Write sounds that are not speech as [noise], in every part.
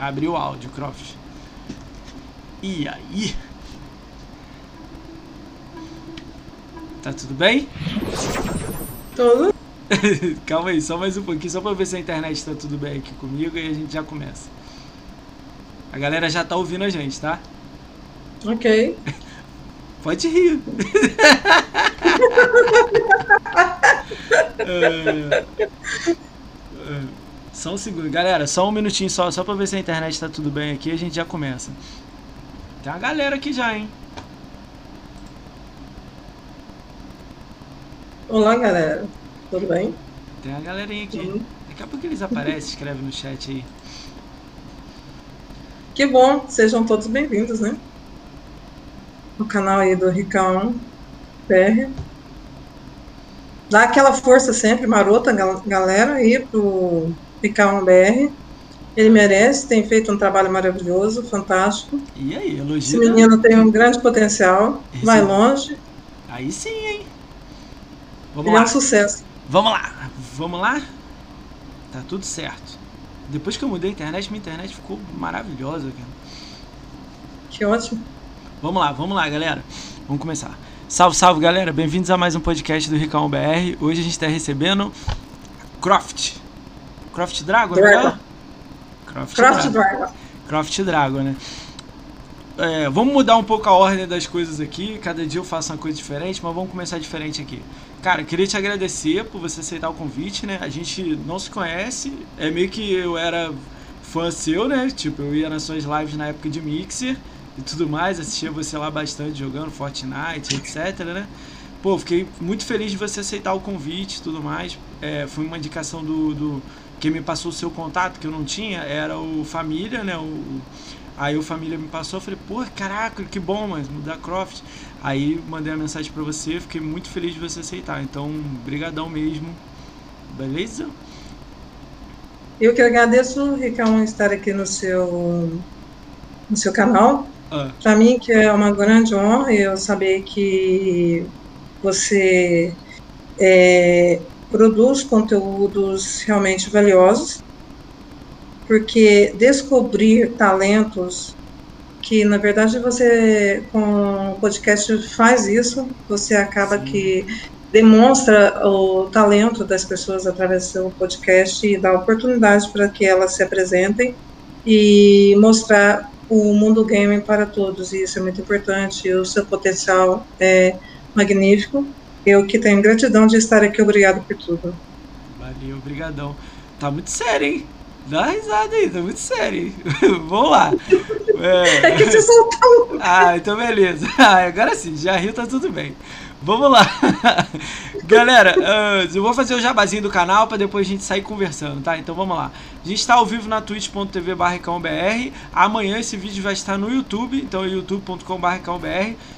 Abriu o áudio, Croft. E aí? Tá tudo bem? Tudo. [laughs] Calma aí, só mais um pouquinho, só pra ver se a internet tá tudo bem aqui comigo e a gente já começa. A galera já tá ouvindo a gente, tá? Ok. [laughs] Pode rir. [laughs] É, só um segundo. Galera, só um minutinho só, só pra ver se a internet tá tudo bem aqui a gente já começa. Tem uma galera aqui já, hein? Olá, galera. Tudo bem? Tem uma galerinha aqui. Uhum. Daqui a pouco eles aparecem, escreve no chat aí. Que bom. Sejam todos bem-vindos, né? No canal aí do Ricão PR. Dá aquela força sempre, marota, gal- galera, aí pro Ricão BR. Ele merece, tem feito um trabalho maravilhoso, fantástico. E aí, Esse elogio. né? menino tem um grande potencial, Esse- vai longe, Aí sim, hein? Vamos ele é lá. um sucesso. Vamos lá. Vamos lá? Tá tudo certo. Depois que eu mudei a internet, minha internet ficou maravilhosa, cara. Que ótimo. Vamos lá, vamos lá, galera. Vamos começar. Salve, salve, galera. Bem-vindos a mais um podcast do Ricão BR. Hoje a gente está recebendo Croft. Croft Dragon, Dragon. né? Croft, Croft Dragon. Dragon. Croft Dragon, né? É, vamos mudar um pouco a ordem das coisas aqui. Cada dia eu faço uma coisa diferente, mas vamos começar diferente aqui. Cara, queria te agradecer por você aceitar o convite, né? A gente não se conhece. É meio que eu era fã seu, né? Tipo, eu ia nas suas lives na época de Mixer e tudo mais, assistia você lá bastante jogando Fortnite, etc, né? Pô, fiquei muito feliz de você aceitar o convite e tudo mais. É, foi uma indicação do, do. Quem me passou o seu contato, que eu não tinha, era o Família, né? O, aí o Família me passou, eu falei, pô, caraca, que bom, mas mudar Croft. Aí mandei a mensagem pra você, fiquei muito feliz de você aceitar. Então, brigadão mesmo. Beleza? Eu que agradeço, Ricão, estar aqui no seu, no seu canal. Ah, Para mim, que é uma grande honra eu saber que você é, produz conteúdos realmente valiosos, porque descobrir talentos que, na verdade, você, com o podcast, faz isso, você acaba Sim. que demonstra o talento das pessoas através do seu podcast e dá oportunidade para que elas se apresentem e mostrar o mundo gaming para todos, e isso é muito importante, o seu potencial é magnífico. Eu que tenho gratidão de estar aqui, obrigado por tudo. valeu, brigadão. Tá muito sério, hein? Dá uma risada aí, tá muito sério, hein? [laughs] Vamos lá. É. [laughs] É que você soltou. Ah, então beleza. [laughs] Ah, agora sim, já riu, tá tudo bem. Vamos lá. Galera, ah, eu vou fazer o jabazinho do canal pra depois a gente sair conversando, tá? Então vamos lá. A gente tá ao vivo na twitch.tv barra Amanhã esse vídeo vai estar no YouTube, então é youtube.com barra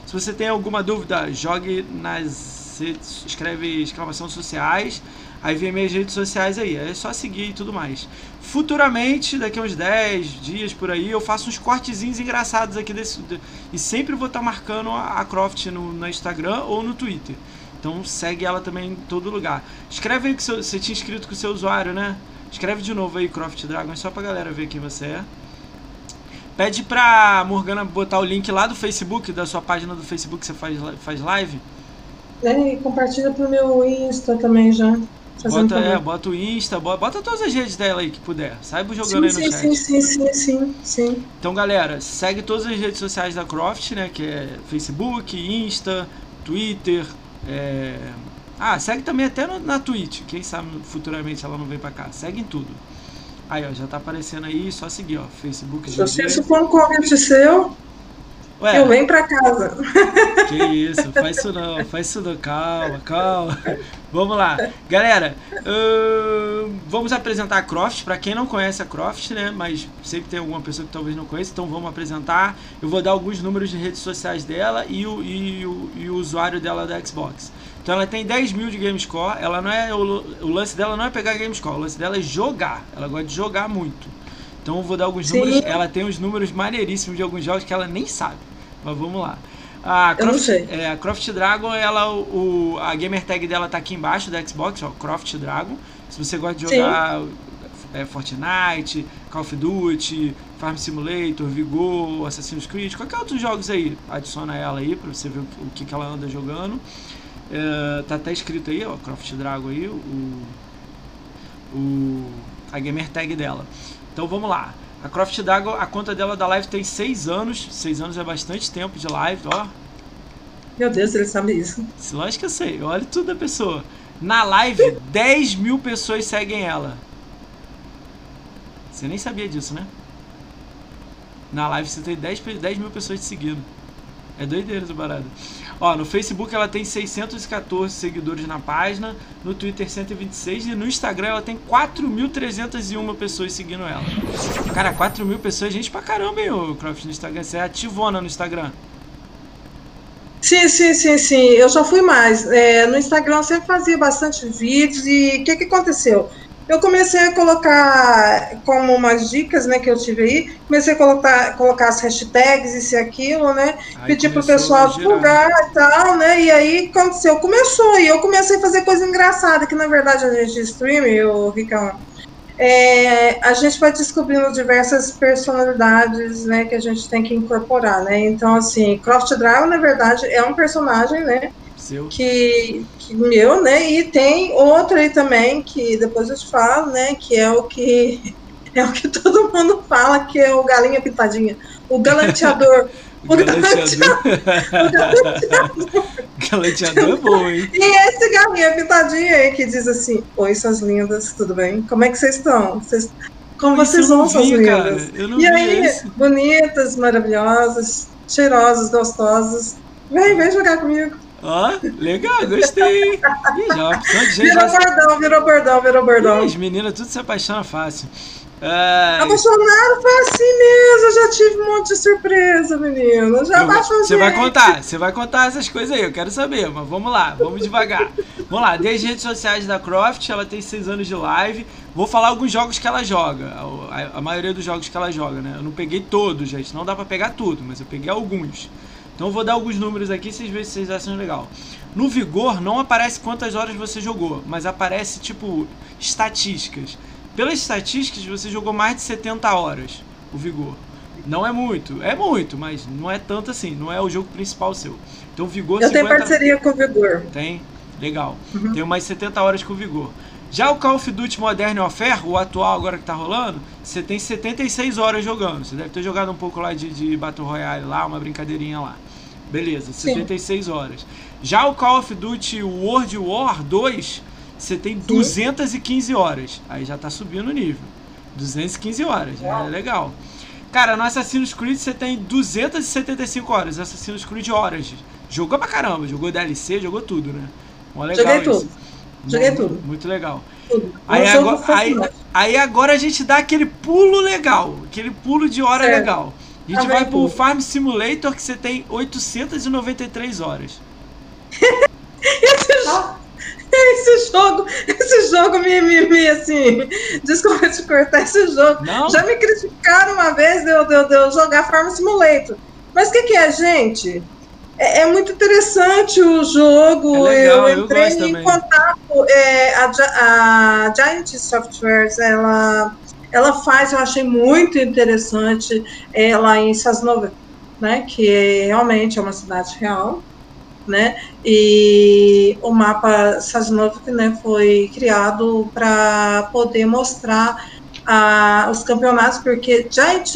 Se você tem alguma dúvida, jogue nas redes, escreve exclamação sociais, aí vem minhas redes sociais aí, é só seguir e tudo mais. Futuramente, daqui a uns 10 dias por aí, eu faço uns cortezinhos engraçados aqui desse. de- e sempre vou estar marcando a, Croft no, no Instagram ou no Twitter. Então segue ela também em todo lugar. Escreve aí que seu, você tinha inscrito com o seu usuário, né? Escreve de novo aí, Croft Dragon, só pra galera ver quem você é. Pede pra Morgana botar o link lá do Facebook, da sua página do Facebook que você faz, faz live. É, e compartilha pro meu Insta também já. Bota, é, bota o Insta, bota, bota todas as redes dela aí que puder. Saiba jogando Sim, aí no sim, chat. sim, sim, sim, sim, sim. Então, galera, segue todas as redes sociais da Croft, né? Que é Facebook, Insta, Twitter. é, Ah, segue também até no- na Twitch. Quem sabe futuramente ela não vem pra cá. Segue em tudo. Aí, ó, já tá aparecendo aí, só seguir, ó. Facebook Se se for um convite seu, Ué, eu venho pra casa. [laughs] que isso, faz isso não, faz isso não, calma, calma. Vamos lá. Galera, vamos apresentar a Croft, pra quem não conhece a Croft, né, mas sempre tem alguma pessoa que talvez não conheça, então vamos apresentar. Eu vou dar alguns números de redes sociais dela e o, e o, e o usuário dela da Xbox. Então ela tem 10 mil de game score, ela não é, o, o lance dela não é pegar game score, o lance dela é jogar, ela gosta de jogar muito. Então eu vou dar alguns Sim. números, ela tem uns números maneiríssimos de alguns jogos que ela nem sabe. Mas vamos lá. A Eu não Croft, sei. é, a Croft Dragon, ela, o, a gamer tag dela tá aqui embaixo da Xbox, ó, Croft Dragon. Se você gosta de jogar é, Fortnite, Call of Duty, Farm Simulator, Vigor, Assassin's Creed, qualquer outros jogos aí. Adiciona ela aí pra você ver o, o que, que ela anda jogando. É, tá até escrito aí, ó, Croft Dragon aí, o, o, a gamer tag dela. Então vamos lá. A Croft Dragon, a conta dela da live tem 6 anos. 6 anos é bastante tempo de live, ó. Meu Deus, ele sabe isso. Lógico que eu sei, olha tudo da pessoa. Na live, [laughs] 10 mil pessoas seguem ela. Você nem sabia disso, né? Na live você tem 10, 10 mil pessoas te seguindo. É doideira essa parada. Ó, no Facebook ela tem 614 seguidores na página, no Twitter 126 e no Instagram ela tem 4.301 pessoas seguindo ela. Cara, 4 mil pessoas é gente pra caramba, hein, o Croft no Instagram. Você é ativona no Instagram. Sim, sim, sim, sim. Eu já fui mais. É, no Instagram eu sempre fazia bastante vídeos e o que, que aconteceu? Eu comecei a colocar como umas dicas, né, que eu tive aí, comecei a colocar, colocar as hashtags, isso e aquilo, né, aí pedir pro pessoal divulgar e tal, né, e aí aconteceu, começou, e eu comecei a fazer coisa engraçada, que na verdade a gente stream, o Ricão, é, a gente vai descobrindo diversas personalidades, né, que a gente tem que incorporar, né, então assim, Croft Dragon, na verdade, é um personagem, né, seu. Que, que meu, né? E tem outro aí também, que depois eu te falo, né? Que é o que [laughs] é o que todo mundo fala, que é o galinha pitadinha. O galanteador. [laughs] o galanteador. [laughs] o galanteador. é bom, hein? E esse galinha pitadinha aí que diz assim: Oi, suas lindas, tudo bem? Como é que vocês estão? Vocês, como Pô, vocês vão, suas lindas? e aí, esse. bonitas, maravilhosas, cheirosas, gostosas. Vem, vem jogar comigo. Ó, legal, gostei. Ih, já uma opção de gente. Virou já... bordão, virou bordão, virou bordão. Ih, as meninas tudo se apaixonam fácil. É... Apaixonado foi assim mesmo, eu já tive um monte de surpresa, menino. já apaixonei. Você vai contar, você vai contar essas coisas aí, eu quero saber, mas vamos lá, vamos devagar. vamos lá, desde redes sociais da Croft, ela tem 6 anos de live. Vou falar alguns jogos que ela joga, a, a, a maioria dos jogos que ela joga, né? Eu não peguei todos, gente, não dá pra pegar tudo, mas eu peguei alguns. Então eu vou dar alguns números aqui, vocês veem se vocês acham legal. No Vigor não aparece quantas horas você jogou, mas aparece tipo estatísticas. Pelas estatísticas você jogou mais de 70 horas o Vigor. Não é muito, é muito, mas não é tanto assim, não é o jogo principal seu. Então Vigor Eu 50... tenho parceria com o Vigor. Tem? Legal. Uhum. Tenho mais 70 horas com o Vigor. Já o Call of Duty Modern Warfare, o atual agora que tá rolando, você tem 76 horas jogando. Você deve ter jogado um pouco lá de, de Battle Royale lá, uma brincadeirinha lá. Beleza, 76 Sim. horas. Já o Call of Duty World War 2, você tem 215 horas. Aí já tá subindo o nível. 215 horas, é legal. Cara, no Assassin's Creed você tem 275 horas. Assassin's Creed horas. Jogou pra caramba, jogou DLC, jogou tudo, né? legal Joguei isso. tudo. Joguei muito, tudo. Muito legal. Tudo. Aí agora, aí, aí agora a gente dá aquele pulo legal, aquele pulo de hora é. legal. A gente vai pro Farm Simulator que você tem 893 horas. [laughs] esse, jogo, esse jogo, esse jogo me, me, me assim, desculpa te cortar esse jogo. Não? Já me criticaram uma vez de eu, de, de eu jogar Farm Simulator. Mas o que, que é, gente? É, é, muito interessante o jogo. É legal, eu entrei eu em contato. É, a, a Giant Softwares, ela, ela faz, eu achei muito interessante ela em Sasnova, né? Que realmente é uma cidade real. Né? E o mapa Sasnovik né, foi criado para poder mostrar a, os campeonatos, porque Giant,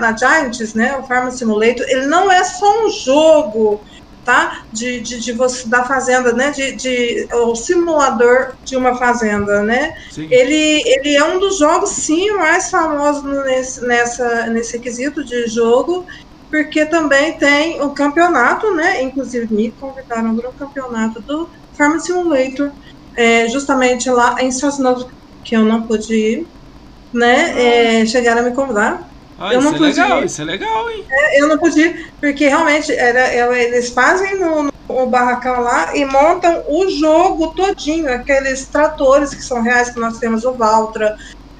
na Giants, né, o Farm Simulator, ele não é só um jogo tá? De, de, de você da fazenda, né? De, de o simulador de uma fazenda, né? Sim. Ele, ele é um dos jogos sim mais famosos nesse, nessa nesse quesito de jogo, porque também tem o campeonato, né? Inclusive me convidaram para o campeonato do Farm Simulator, é, justamente lá em Sosnovo, que eu não pude ir, né? É, chegaram a me convidar. Ah, eu não isso é legal, isso é legal, hein? É, eu não podia, porque realmente era, eles fazem no, no, barracão lá e montam o jogo todinho, aqueles tratores que são reais que nós temos, o Valtra,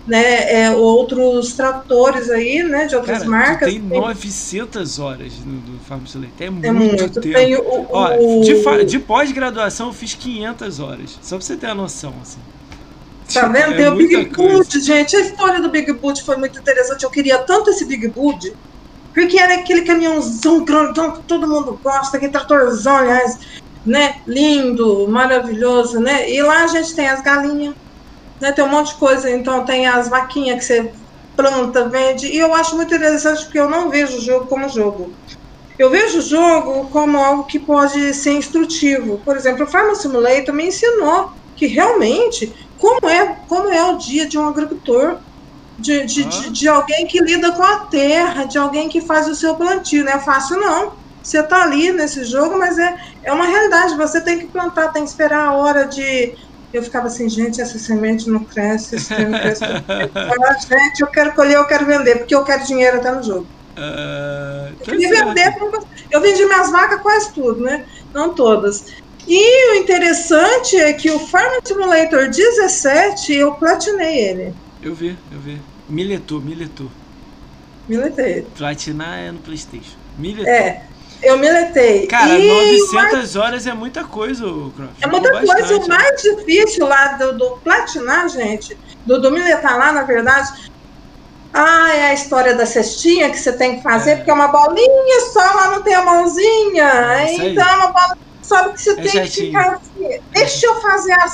né, é, outros tratores aí, né, de outras Cara, marcas. Tem 900 horas no, no Farm Simulator, é muito, é muito tempo. Tem o, Ó, De, de pós-graduação eu fiz 500 horas, só pra você ter a noção, assim. Tá vendo? É Tem o Big. Boot, gente. A história do Big Boot foi muito interessante. Eu queria tanto esse Big Boot, porque era aquele caminhãozão grandão que todo mundo gosta, aquele tratorzão, aliás, né? Lindo, maravilhoso, né? E lá a gente tem as galinhas, né? Tem um monte de coisa. Então tem as vaquinhas que você planta, vende. E eu acho muito interessante porque eu não vejo o jogo como jogo. Eu vejo o jogo como algo que pode ser instrutivo. Por exemplo, o Farm Simulator me ensinou que realmente como é, como é o dia de um agricultor, de, de, Ah. de, de alguém que lida com a terra, de alguém que faz o seu plantio. Não é fácil, não. Você tá ali nesse jogo, mas é, é uma realidade. Você tem que plantar, tem que esperar a hora de. Eu ficava assim, gente, essa semente não cresce, trem não cresce. [laughs] Ah, gente, eu quero colher, eu quero vender, porque eu quero dinheiro até no jogo. Ah, Eu queria vender, eu vendi minhas vacas quase tudo, né? Não todas. E o interessante é que o Farm Simulator 17 eu platinei ele. Eu vi, eu vi. Miletou, miletou. Miletei. Platinar é no Playstation. Miletou. É, eu miletei. Cara, e 900 horas é muita coisa, Croft. É muita Jogou coisa. O bastante. mais difícil lá do, do platinar, gente, do, do miletar lá, na verdade. Ah, é a história da cestinha que você tem que fazer, É. porque é uma bolinha só, lá não tem a mãozinha. É então é uma bola. Sabe que você tem que chatinho. ficar assim. Deixa eu fazer a,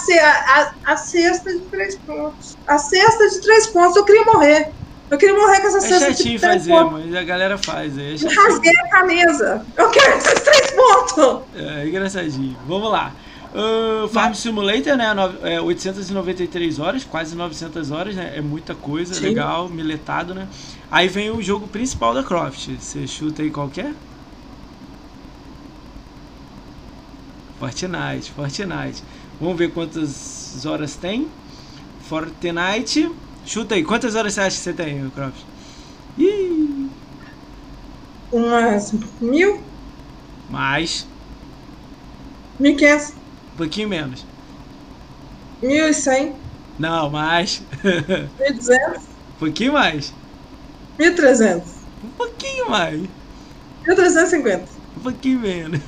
a, a, cesta de três pontos. A cesta de três pontos, eu queria morrer. Eu queria morrer com essa É cesta de três fazer, pontos. mas a galera faz. É, chatinho. rasguei a camisa. Eu quero [laughs] esses três pontos. é engraçadinho. Vamos lá. Ah, Farm Simulator, né? no- é, 893 horas, quase 900 horas, né? É muita coisa, Sim. legal, miletado, né? Aí vem o jogo principal da Croft. Você chuta aí qualquer? Fortnite, Fortnite. Vamos ver quantas horas tem. Fortnite. Chuta aí, quantas horas você acha que você tem, Croft? Ih, Umas mil, mais. mil e quinhentos, Um pouquinho menos. mil e cem, Não, mais. [laughs] mil e duzentos, um pouquinho mais. mil e trezentos, Um pouquinho mais. mil trezentos e cinquenta, Um pouquinho menos.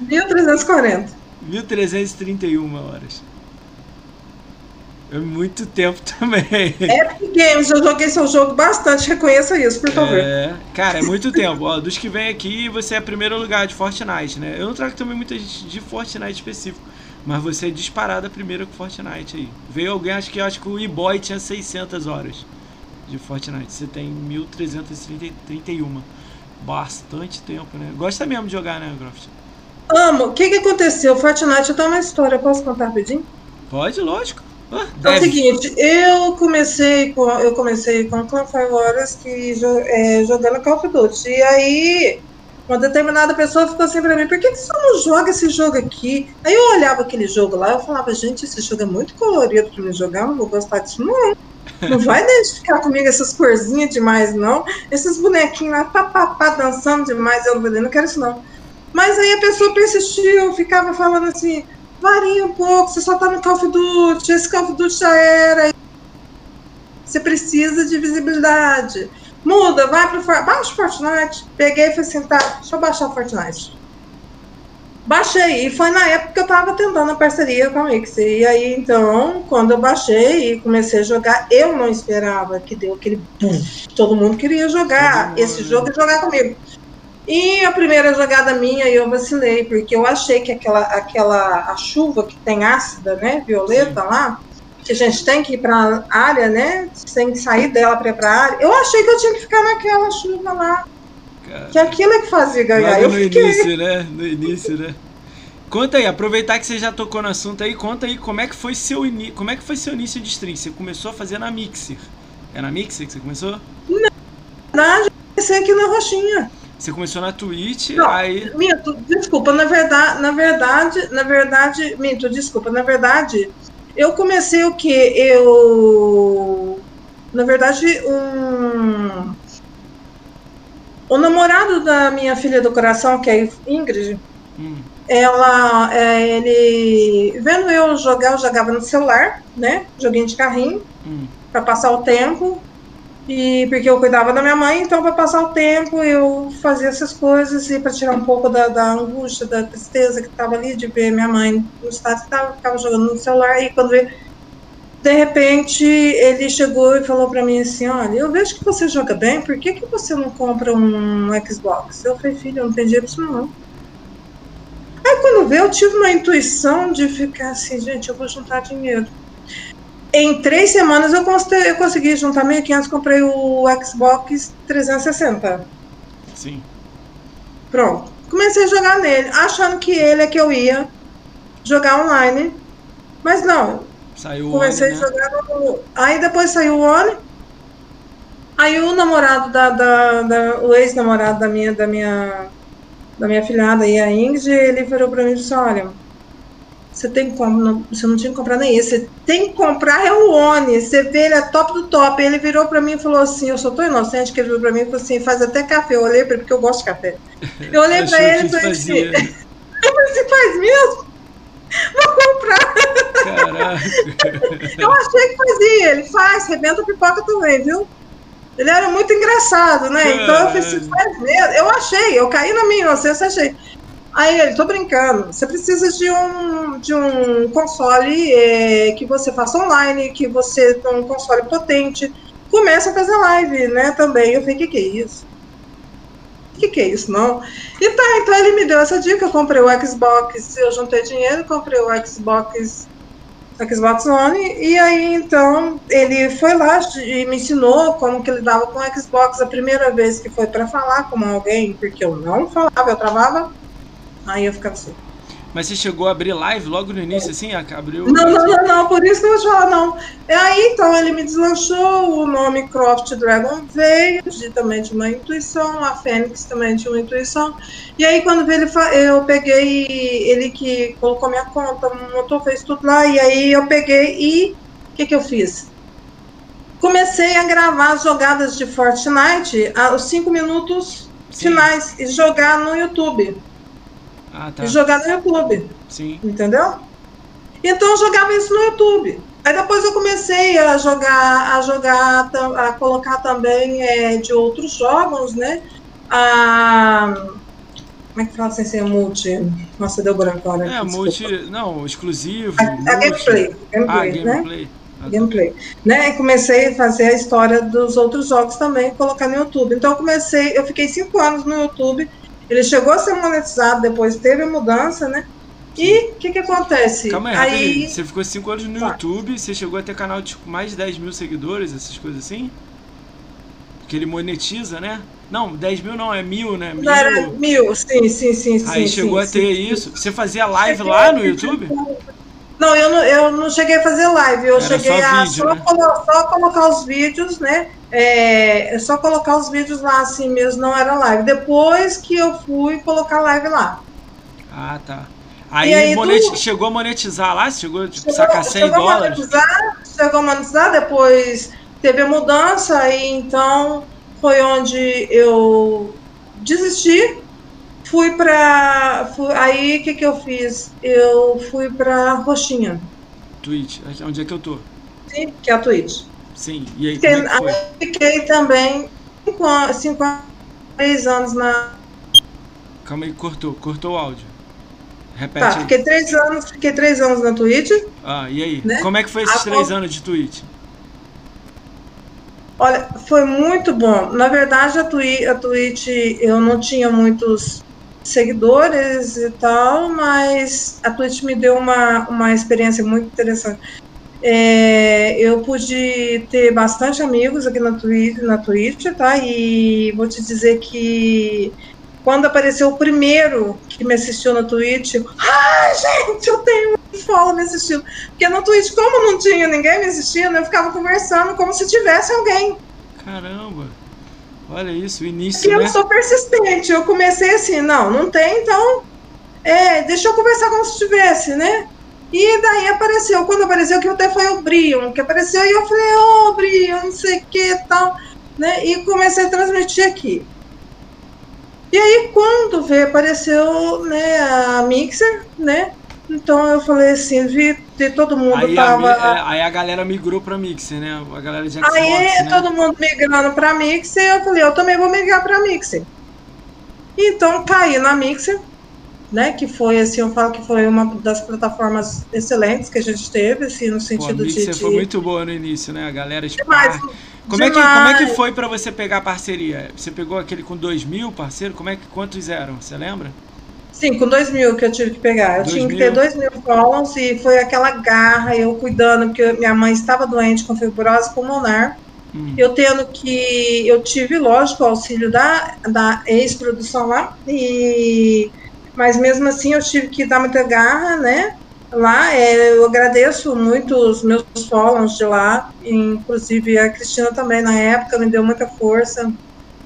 mil trezentos e quarenta. 1331 horas. É muito tempo também. Epic Games, eu joguei seu jogo bastante, reconheça isso, por favor. É, cara, é muito tempo. Ó, dos que vem aqui, você é primeiro lugar de Fortnite, né? Eu não trago também muita gente de Fortnite específico. Mas você é disparada primeiro com Fortnite aí. Veio alguém, acho que acho que o E-Boy tinha 600 horas de Fortnite. Você tem 1331. Bastante tempo, né? Gosta mesmo de jogar, né, Croft? Amo. O que, que aconteceu? Fortnite, eu tenho uma história, posso contar rapidinho? Pode, lógico. Ah, É o seguinte, eu comecei com eu comecei com Clan Five Horas que é, jogando Call of Duty. E aí, uma determinada pessoa ficou assim pra mim, por que, que você não joga esse jogo aqui? Aí eu olhava aquele jogo lá, eu falava, gente, esse jogo é muito colorido pra me jogar, eu não vou gostar disso, não. Não vai identificar comigo essas corzinhas demais, não. Esses bonequinhos lá, papapá, dançando demais, eu não quero isso não. Mas aí a pessoa persistiu, ficava falando assim, varia um pouco, você só tá no Call of Duty, esse Call of Duty já era. Você precisa de visibilidade. Muda, vai pro For- baixa o Fortnite. Peguei e falei assim, tá, deixa eu baixar o Fortnite. Baixei, e foi na época que eu tava tentando a parceria com a Mix. E aí, então, quando eu baixei e comecei a jogar, eu não esperava que deu aquele boom. Todo mundo queria jogar mundo, esse jogo e jogar comigo. E a primeira jogada minha eu vacilei, porque eu achei que aquela, aquela a chuva que tem ácida, né, violeta lá, que a gente tem que ir para área, né, tem que sair dela para ir para área. Eu achei que eu tinha que ficar naquela chuva lá, que aquilo é que fazia ganhar. logo Eu no fiquei. início, né? No início, né? Conta aí, aproveitar que você já tocou no assunto aí, conta aí como é que foi seu ini... como é que foi seu início de stream. Você começou a fazer na Mixer. É na Mixer que você começou? Na verdade, eu comecei aqui na roxinha. Você começou na Twitch, Não. aí. Minto, desculpa, na verdade, na verdade, na verdade, minto, desculpa, na verdade, eu comecei o que? Eu, na verdade, um, o namorado da minha filha do coração, que é Ingrid, Hum, ela, é, ele, vendo eu jogar, eu jogava no celular, né, joguinho de carrinho, hum. para passar o tempo. E porque eu cuidava da minha mãe, então para passar o tempo eu fazia essas coisas e para tirar um pouco da, da angústia, da tristeza que estava ali de ver minha mãe no estado que tava, ficava jogando no celular e quando eu de repente ele chegou e falou para mim assim, olha, eu vejo que você joga bem, por que, que você não compra um Xbox? Eu falei, filho, eu não tem dinheiro pra isso não. Aí quando veio, eu tive uma intuição de ficar assim, gente, eu vou juntar dinheiro. Em três semanas eu consegui, eu consegui juntar 1.500, comprei o Xbox 360. Sim. Pronto. Comecei a jogar nele, achando que ele é que eu ia jogar online. Mas não. Saiu Comecei a jogar no. Aí depois saiu o One. Aí o namorado da. da, da o ex-namorado da minha, da minha. Da minha filhada aí, a Ingrid, ele virou pra mim e disse, olha, você tem que comprar, você não tinha que comprar nem esse, você tem que comprar é o One, você vê, ele é top do top. Ele virou pra mim e falou assim, eu sou tão inocente que ele virou pra mim e falou assim, faz até café. Eu olhei pra ele, porque eu gosto de café. Eu olhei pra ele e falei assim, [laughs] você faz mesmo? Vou comprar. Caraca. Eu achei que fazia, ele faz, rebenta pipoca também, viu? Ele era muito engraçado, né? Então eu falei assim, faz mesmo. Eu achei, eu caí na minha inocência, achei. Aí ele, tô brincando, você precisa de um, de um console é, que você faça online, que você tenha um console potente. Começa a fazer live, né, também. Eu falei, o que que é isso? O que que é isso, não? E tá, então ele me deu essa dica, eu comprei o Xbox, eu juntei dinheiro, comprei o Xbox Xbox One, e aí então ele foi lá e me ensinou como que ele dava com o Xbox a primeira vez que foi para falar com alguém, porque eu não falava, eu travava, aí eu ficava assim. Mas você chegou a abrir live logo no início, assim? Abriu. Não, não, não, não, por isso que eu vou te falar, não. E aí, então, ele me deslanchou, o nome Croft Dragon veio, de, também de uma intuição, a Fênix também tinha uma intuição. E aí, quando veio, ele, eu peguei, ele que colocou minha conta, montou, fez tudo lá, e aí eu peguei e o que, que eu fiz? Comecei a gravar as jogadas de Fortnite, a- os cinco minutos Sim. finais, e jogar no YouTube. Ah, tá. E jogar no YouTube. Sim. Entendeu? Então eu jogava isso no YouTube. Aí depois eu comecei a jogar, a jogar, a colocar também é, de outros jogos, né? A, como é que fala sem ser multi? Nossa, deu branco agora. É, desculpa. multi. Não, exclusivo. A, a multi. gameplay, Ah, gameplay, né? gameplay. Ah, gameplay. Né? E comecei a fazer a história dos outros jogos também, colocar no YouTube. Então eu comecei, eu fiquei cinco anos no YouTube. Ele chegou a ser monetizado, depois teve a mudança, né? E o que que acontece? Calma aí, aí. Você ficou 5 anos no Tá. YouTube, você chegou a ter canal de tipo, mais de 10 mil seguidores, essas coisas assim? Que ele monetiza, né? Não, 10 mil não, é mil, né? Mil. Não, era mil, sim, sim, sim, sim. Aí chegou sim, a ter sim. isso. Você fazia live Cheguei lá no YouTube? Não, eu não, eu não cheguei a fazer live, eu Era cheguei só a vídeo, só, né? colo- só colocar os vídeos, né? É, só colocar os vídeos lá assim mesmo, não era live. Depois que eu fui colocar live lá. Ah, tá. Aí, aí, tu- chegou a monetizar lá? Chegou, tipo, Chegou, sacar 100 chegou a dólares? monetizar, chegou a monetizar, depois teve a mudança, e então foi onde eu desisti. Fui pra. fui- aí o que, que eu fiz? Eu fui pra Roxinha, Twitch, onde é que eu tô? sim, que é a Twitch. Sim, e aí Fiquei, como é aí fiquei também cinco, an- cinco anos, três anos na. Calma aí, cortou, cortou o áudio. Repete Tá, aí. fiquei três anos, fiquei três anos na Twitch. Ah, e aí? né? Como é que foi esses três anos de Twitch? Olha, foi muito bom. Na verdade, a, Twi a Twitch eu não tinha muitos seguidores e tal, mas a Twitch me deu uma, uma experiência muito interessante. É, eu pude ter bastante amigos aqui na Twitch, na Twitch, tá? E vou te dizer que quando apareceu o primeiro que me assistiu na Twitch, eu, ah, gente, eu tenho um follow me assistindo. Porque na Twitch, como não tinha ninguém me assistindo, eu ficava conversando como se tivesse alguém. Caramba! Olha isso, o E início, eu né? sou persistente. Eu comecei assim, não, não tem, então é, deixa eu conversar como se tivesse, né? E daí apareceu, quando apareceu, que até foi o Brion, que apareceu, e eu falei, ô, Brion, não sei o que tal, né? E comecei a transmitir aqui. E aí, quando veio, apareceu, né, a Mixer, né? Então eu falei assim, vi, de todo mundo Aí a, tava... mi- é, aí a galera migrou pra Mixer, né? A galera de Xbox, Aí né? todo mundo migrando pra Mixer, eu falei, eu também vou migrar pra Mixer. Então caí na Mixer, né? Que foi assim, eu falo que foi uma das plataformas excelentes que a gente teve, assim, no sentido Pô, a de, de. foi muito boa no início, né? A galera Demais, como é, que, como é que foi para você pegar a parceria? Você pegou aquele com 2 mil parceiro? Como é que quantos eram? Você lembra? Sim, com 2 mil que eu tive que pegar. Eu tinha mil? que ter 2 mil follows e foi aquela garra, eu cuidando, porque minha mãe estava doente com fibrose pulmonar. Hum. Eu tendo que. Eu tive, lógico, o auxílio da, da ex-produção lá, e, mas mesmo assim eu tive que dar muita garra, né? Lá, é, eu agradeço muito os meus follows de lá, inclusive a Cristina também, na época, me deu muita força,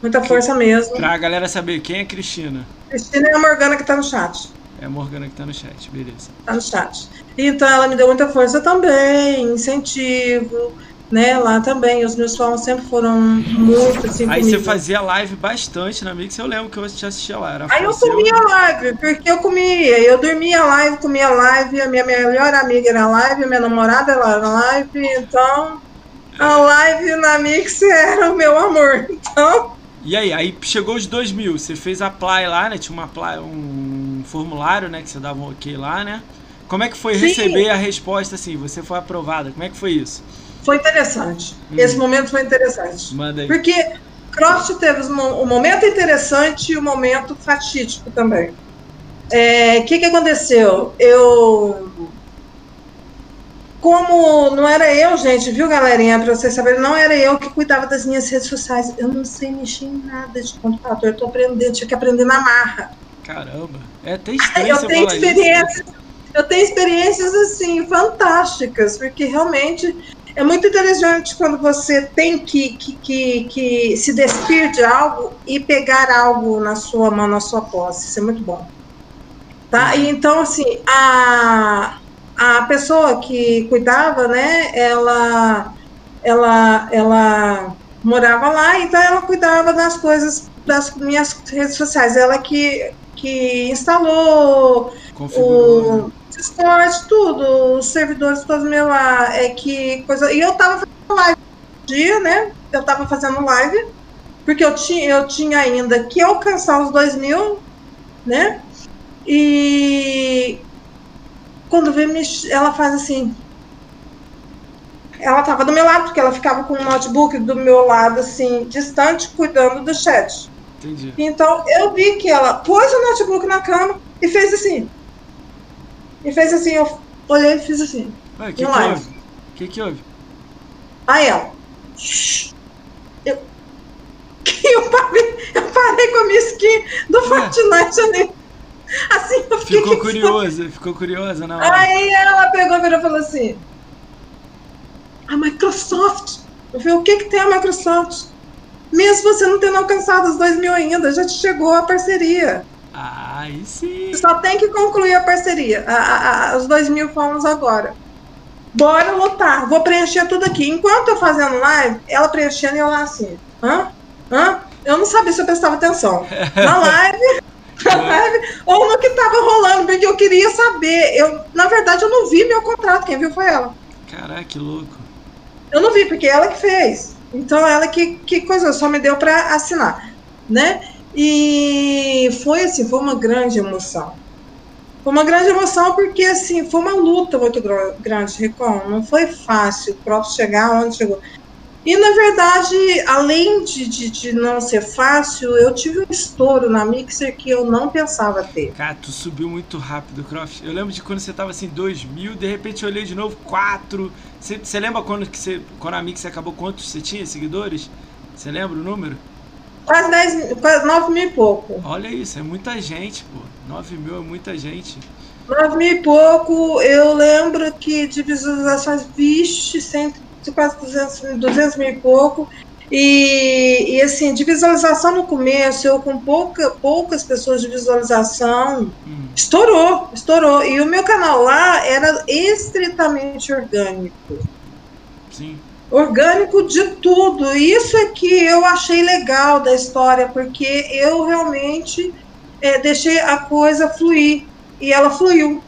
muita força mesmo. Pra galera saber, quem é Cristina? Cristina é a Morgana que tá no chat. É a Morgana que tá no chat, beleza. Tá no chat. Então ela me deu muita força também, incentivo, né? Lá também, os meus fãs sempre foram muito assim. Aí comigo. você fazia live bastante na Mix, eu lembro que eu te assistia lá. Era Aí eu comia eu... live, porque eu comia, eu dormia live, comia live, a minha melhor amiga era live, a minha namorada era live, então a live na Mix era o meu amor. Então. E aí, aí chegou os dois mil, você fez a play lá, né? Tinha uma play, um formulário, né? Que você dava um ok lá, né? Como é que foi Sim. receber a resposta assim? Você foi aprovada? Como é que foi isso? Foi interessante. Hum. Esse momento foi interessante. Manda aí. Porque Croft teve um momento interessante e um momento fatídico também. O é, que, que aconteceu? Eu. Como não era eu, gente, viu, galerinha? Pra vocês saberem, não era eu que cuidava das minhas redes sociais. Eu não sei mexer em nada de computador. Eu tô aprendendo, tinha que aprender na marra. Caramba, é até estranho eu tenho experiências, isso. Eu tenho experiências assim fantásticas, porque realmente é muito interessante quando você tem que, que, que, que, se despir de algo e pegar algo na sua mão, na sua posse. Isso é muito bom. Tá? E então, assim, a, a pessoa que cuidava, né, ela, ela, ela morava lá, então ela cuidava das coisas das minhas redes sociais. Ela que, que instalou Configurou. o Discord, tudo, os servidores todos meu lá, é que coisa. E eu tava fazendo live dia, né? Eu tava fazendo live, porque eu tinha, eu tinha ainda que alcançar os dois mil, né? E quando vê me, ela faz assim. Ela tava do meu lado, porque ela ficava com o notebook do meu lado, assim, distante, cuidando do chat. Entendi. Então eu vi que ela pôs o notebook na cama e fez assim. E fez assim, eu olhei e fiz assim. Ué, que que houve? O que que houve? Aí, ó. Eu, [laughs] eu, parei, eu parei com a minha skin do Fortnite ali. [laughs] Assim, eu fiquei... Ficou curiosa, ficou curiosa na hora. Aí ela pegou e falou assim, a Microsoft. Eu falei, o que que tem a Microsoft? Mesmo você não tendo alcançado os 2 mil ainda, já te chegou a parceria. Ah, aí sim. Só tem que concluir a parceria. A, a, a, os dois mil fomos agora. Bora lotar. Vou preencher tudo aqui. Enquanto eu fazendo live, ela preenchendo e eu lá assim. Hã? Hã? Eu não sabia se eu prestava atenção. [laughs] Na live. Ou no que tava rolando, porque eu queria saber. Eu, na verdade, eu não vi meu contrato. Quem viu foi ela. Caraca, que louco. Eu não vi, porque ela que fez. Então, ela que, que coisa, só me deu para assinar, né? E foi assim, foi uma grande emoção. Foi uma grande emoção porque assim, foi uma luta muito grande, Recon. Não foi fácil o próprio chegar onde chegou. E na verdade, além de, de, de, não ser fácil, eu tive um estouro na Mixer que eu não pensava ter. Cara, tu subiu muito rápido, Croft. Eu lembro de quando você tava assim, 2 mil, de repente eu olhei de novo, 4. Você, lembra quando, que você, quando a Mixer acabou, quantos você tinha seguidores? Você lembra o número? Quase 10, quase 9 mil e pouco. Olha isso, é muita gente, pô. 9 mil é muita gente. 9 mil e pouco, eu lembro que de visualizações, vixe, 100, quase 200, 200 mil e pouco. E, e assim, de visualização no começo, eu com pouca, poucas pessoas de visualização, hum. estourou, estourou. E o meu canal lá era estritamente orgânico. Sim orgânico de tudo. Isso é que eu achei legal da história, porque eu realmente é, deixei a coisa fluir e ela fluiu.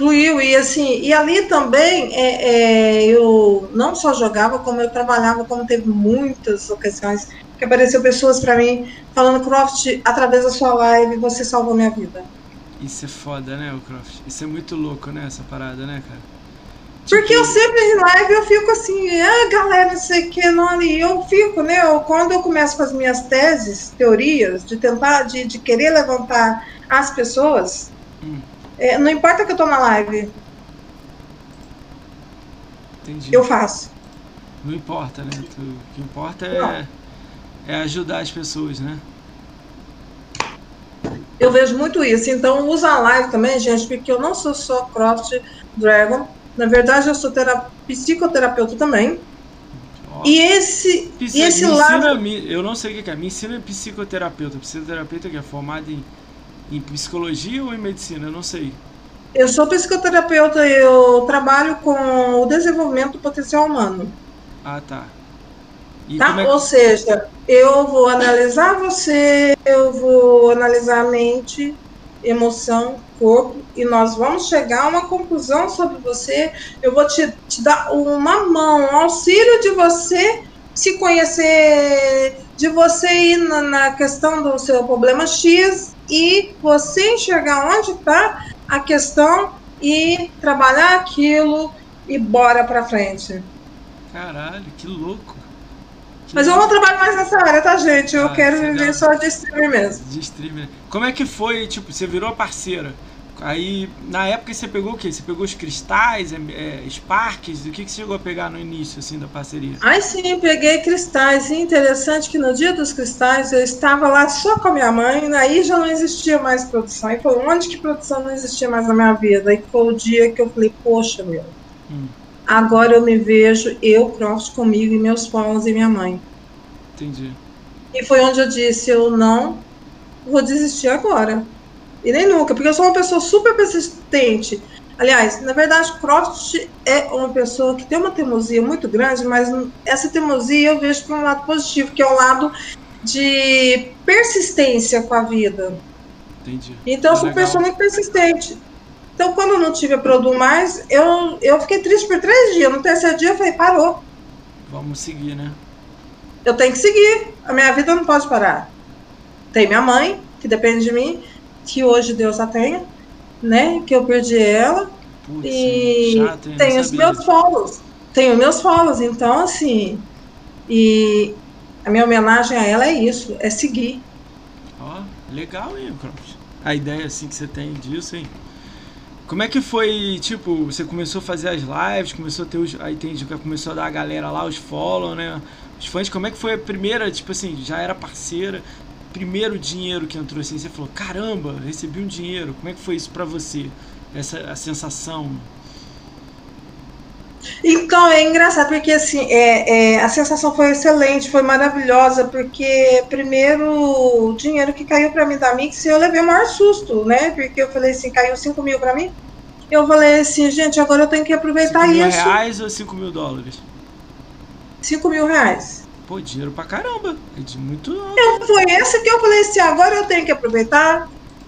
Fluiu e assim, e ali também é, é, eu não só jogava, como eu trabalhava, como teve muitas ocasiões que apareceu pessoas para mim falando, Croft, através da sua live, você salvou minha vida. Isso é foda, né, o Croft? Isso é muito louco, né, essa parada, né, cara? Porque eu sempre em live eu fico assim, ah, galera, não sei o que, não, e eu fico, né? Eu, quando eu começo com as minhas teses, teorias, de tentar, de, de querer levantar as pessoas. É, não importa que eu tô na live. Entendi. Eu faço. Não importa, né? Tu, o que importa é, é ajudar as pessoas, né? Eu vejo muito isso. Então, usa a live também, gente, porque eu não sou só Croft Dragon na verdade, eu sou psicoterapeuta também. E esse, Psico, e esse lado. Ensina, eu não sei o que é. Me ensina psicoterapeuta. Psicoterapeuta que é formado em, em psicologia ou em medicina? Eu não sei. Eu sou psicoterapeuta e eu trabalho com o desenvolvimento do potencial humano. Ah, tá. tá? É que... Ou seja, eu vou analisar você, eu vou analisar a mente, emoção, corpo e nós vamos chegar a uma conclusão sobre você. Eu vou te, te dar uma mão, um auxílio de você se conhecer, de você ir na, na questão do seu problema X e você enxergar onde está a questão e trabalhar aquilo e bora para frente. Caralho, que louco. Mas eu não trabalho mais nessa área, tá, gente? Eu ah, quero viver só de streamer mesmo. De streamer. Como é que foi, tipo, você virou parceira? Aí, na época, você pegou o quê? Você pegou os cristais, é, é, Sparks? O que, que você chegou a pegar no início, assim, da parceria? Ai, sim, peguei cristais. E interessante que no dia dos cristais eu estava lá só com a minha mãe, aí já não existia mais produção. E foi onde que produção não existia mais na minha vida? Aí foi o dia que eu falei, poxa, meu, hum. agora eu me vejo, eu, Croft, comigo e meus pais e minha mãe. Entendi. E foi onde eu disse, eu não vou desistir agora e nem nunca, porque eu sou uma pessoa super persistente. Aliás, na verdade, Croft é uma pessoa que tem uma teimosia muito grande, mas essa teimosia eu vejo por um lado positivo, que é um lado de persistência com a vida. Entendi. Então, eu sou uma pessoa muito persistente. Então, quando eu não tive a Produ mais, eu, eu fiquei triste por três dias. No terceiro dia, eu falei, parou. Vamos seguir, né? Eu tenho que seguir. A minha vida não pode parar. Tem minha mãe, que depende de mim que hoje Deus a tenha, né? Que eu perdi ela. Putz, e chato, tenho os meus folos. Tenho meus folos, então assim. E a minha homenagem a ela é isso, é seguir. Ó, legal, hein, Croft? A ideia assim que você tem disso, hein? Como é que foi, tipo, você começou a fazer as lives, começou a ter os. Aí tem, começou a dar a galera lá, os follow, né? Os fãs, como é que foi a primeira, tipo assim, já era parceira, primeiro dinheiro que entrou assim, você falou, caramba, recebi um dinheiro. Como é que foi isso para você? Essa a sensação? Então, é engraçado, porque assim, é, é, a sensação foi excelente, foi maravilhosa, porque primeiro o dinheiro que caiu para mim da Mix, eu levei o maior susto, né? Porque eu falei assim, caiu 5 mil para mim. Eu falei assim, gente, agora eu tenho que aproveitar 5 mil isso. reais ou 5 mil dólares? 5 mil reais. Pô, dinheiro pra caramba. É de muito. Eu, foi esse que eu falei assim: agora eu tenho que aproveitar.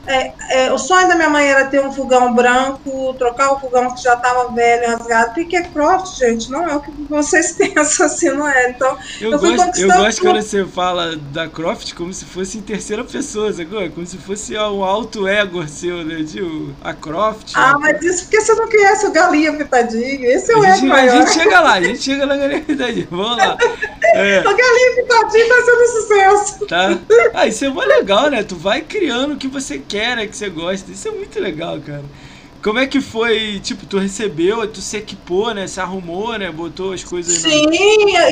É, é, o sonho da minha mãe era ter um fogão branco, trocar o fogão que já estava velho, rasgado. Porque é croft, gente, não é o que vocês [laughs] pensam assim, não é? Então, eu, eu gosto, eu gosto quando você fala da Croft como se fosse em terceira pessoa, sabe? como se fosse um alto ego seu, né? De, a Croft. Ah, mas isso porque você não conhece o Galinha Pitadinho. Esse é o ego maior. A gente chega lá, a gente chega na Galinha Pitadinho. Vamos lá. [laughs] É. O Galinha Pitadinho tá sendo sucesso. Tá? Ah, isso é muito legal, né? Tu vai criando o que você quer, né? Que você gosta. Isso é muito legal, cara. Como é que foi, tipo, tu recebeu, tu se equipou, né? Se arrumou, né? Botou as coisas Sim,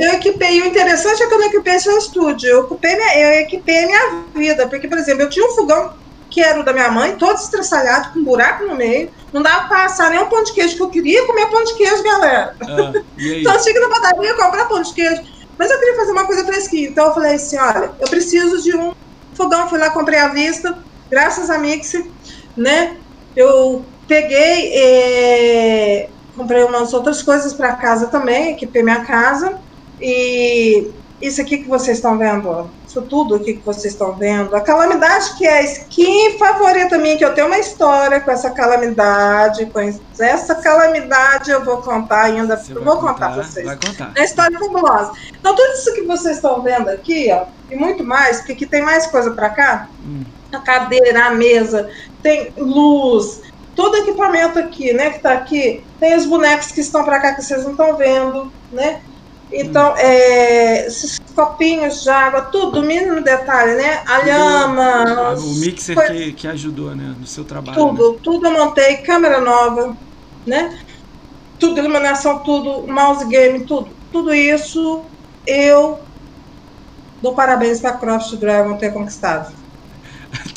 eu equipei. O interessante é que eu não equipei seu estúdio. Eu, ocupei minha, eu equipei a minha vida. Porque, por exemplo, eu tinha um fogão que era o da minha mãe, todo estressalhado, com um buraco no meio. Não dava pra assar nem um pão de queijo, que eu queria comer pão de queijo, galera. Ah, [laughs] então eu ir na padaria comprar pão de queijo. Mas eu queria fazer uma coisa fresquinha. Então eu falei assim: olha, eu preciso de um fogão. Fui lá, comprei à vista, graças a Mix, né? Eu peguei, é, comprei umas outras coisas para casa também, equipei minha casa. E isso aqui que vocês estão vendo, ó, isso tudo aqui que vocês estão vendo, a calamidade que é a skin favorita minha, que eu tenho uma história com essa calamidade, com essa calamidade eu vou contar ainda, Você eu vou contar, contar, pra vocês. vai contar. É uma história fabulosa. Então, tudo isso que vocês estão vendo aqui, ó, e muito mais, porque aqui tem mais coisa para cá, Hum. A cadeira, a mesa, tem luz, todo equipamento aqui, né, que tá aqui, tem os bonecos que estão para cá que vocês não estão vendo, né? Então, é, esses copinhos de água, tudo, mínimo detalhe, né? A lhama, O mixer que, que ajudou, né? No seu trabalho. né? tudo, tudo eu montei, câmera nova, né? Tudo, iluminação, tudo, mouse game, tudo. Tudo isso eu dou parabéns para Croft Dragon ter conquistado.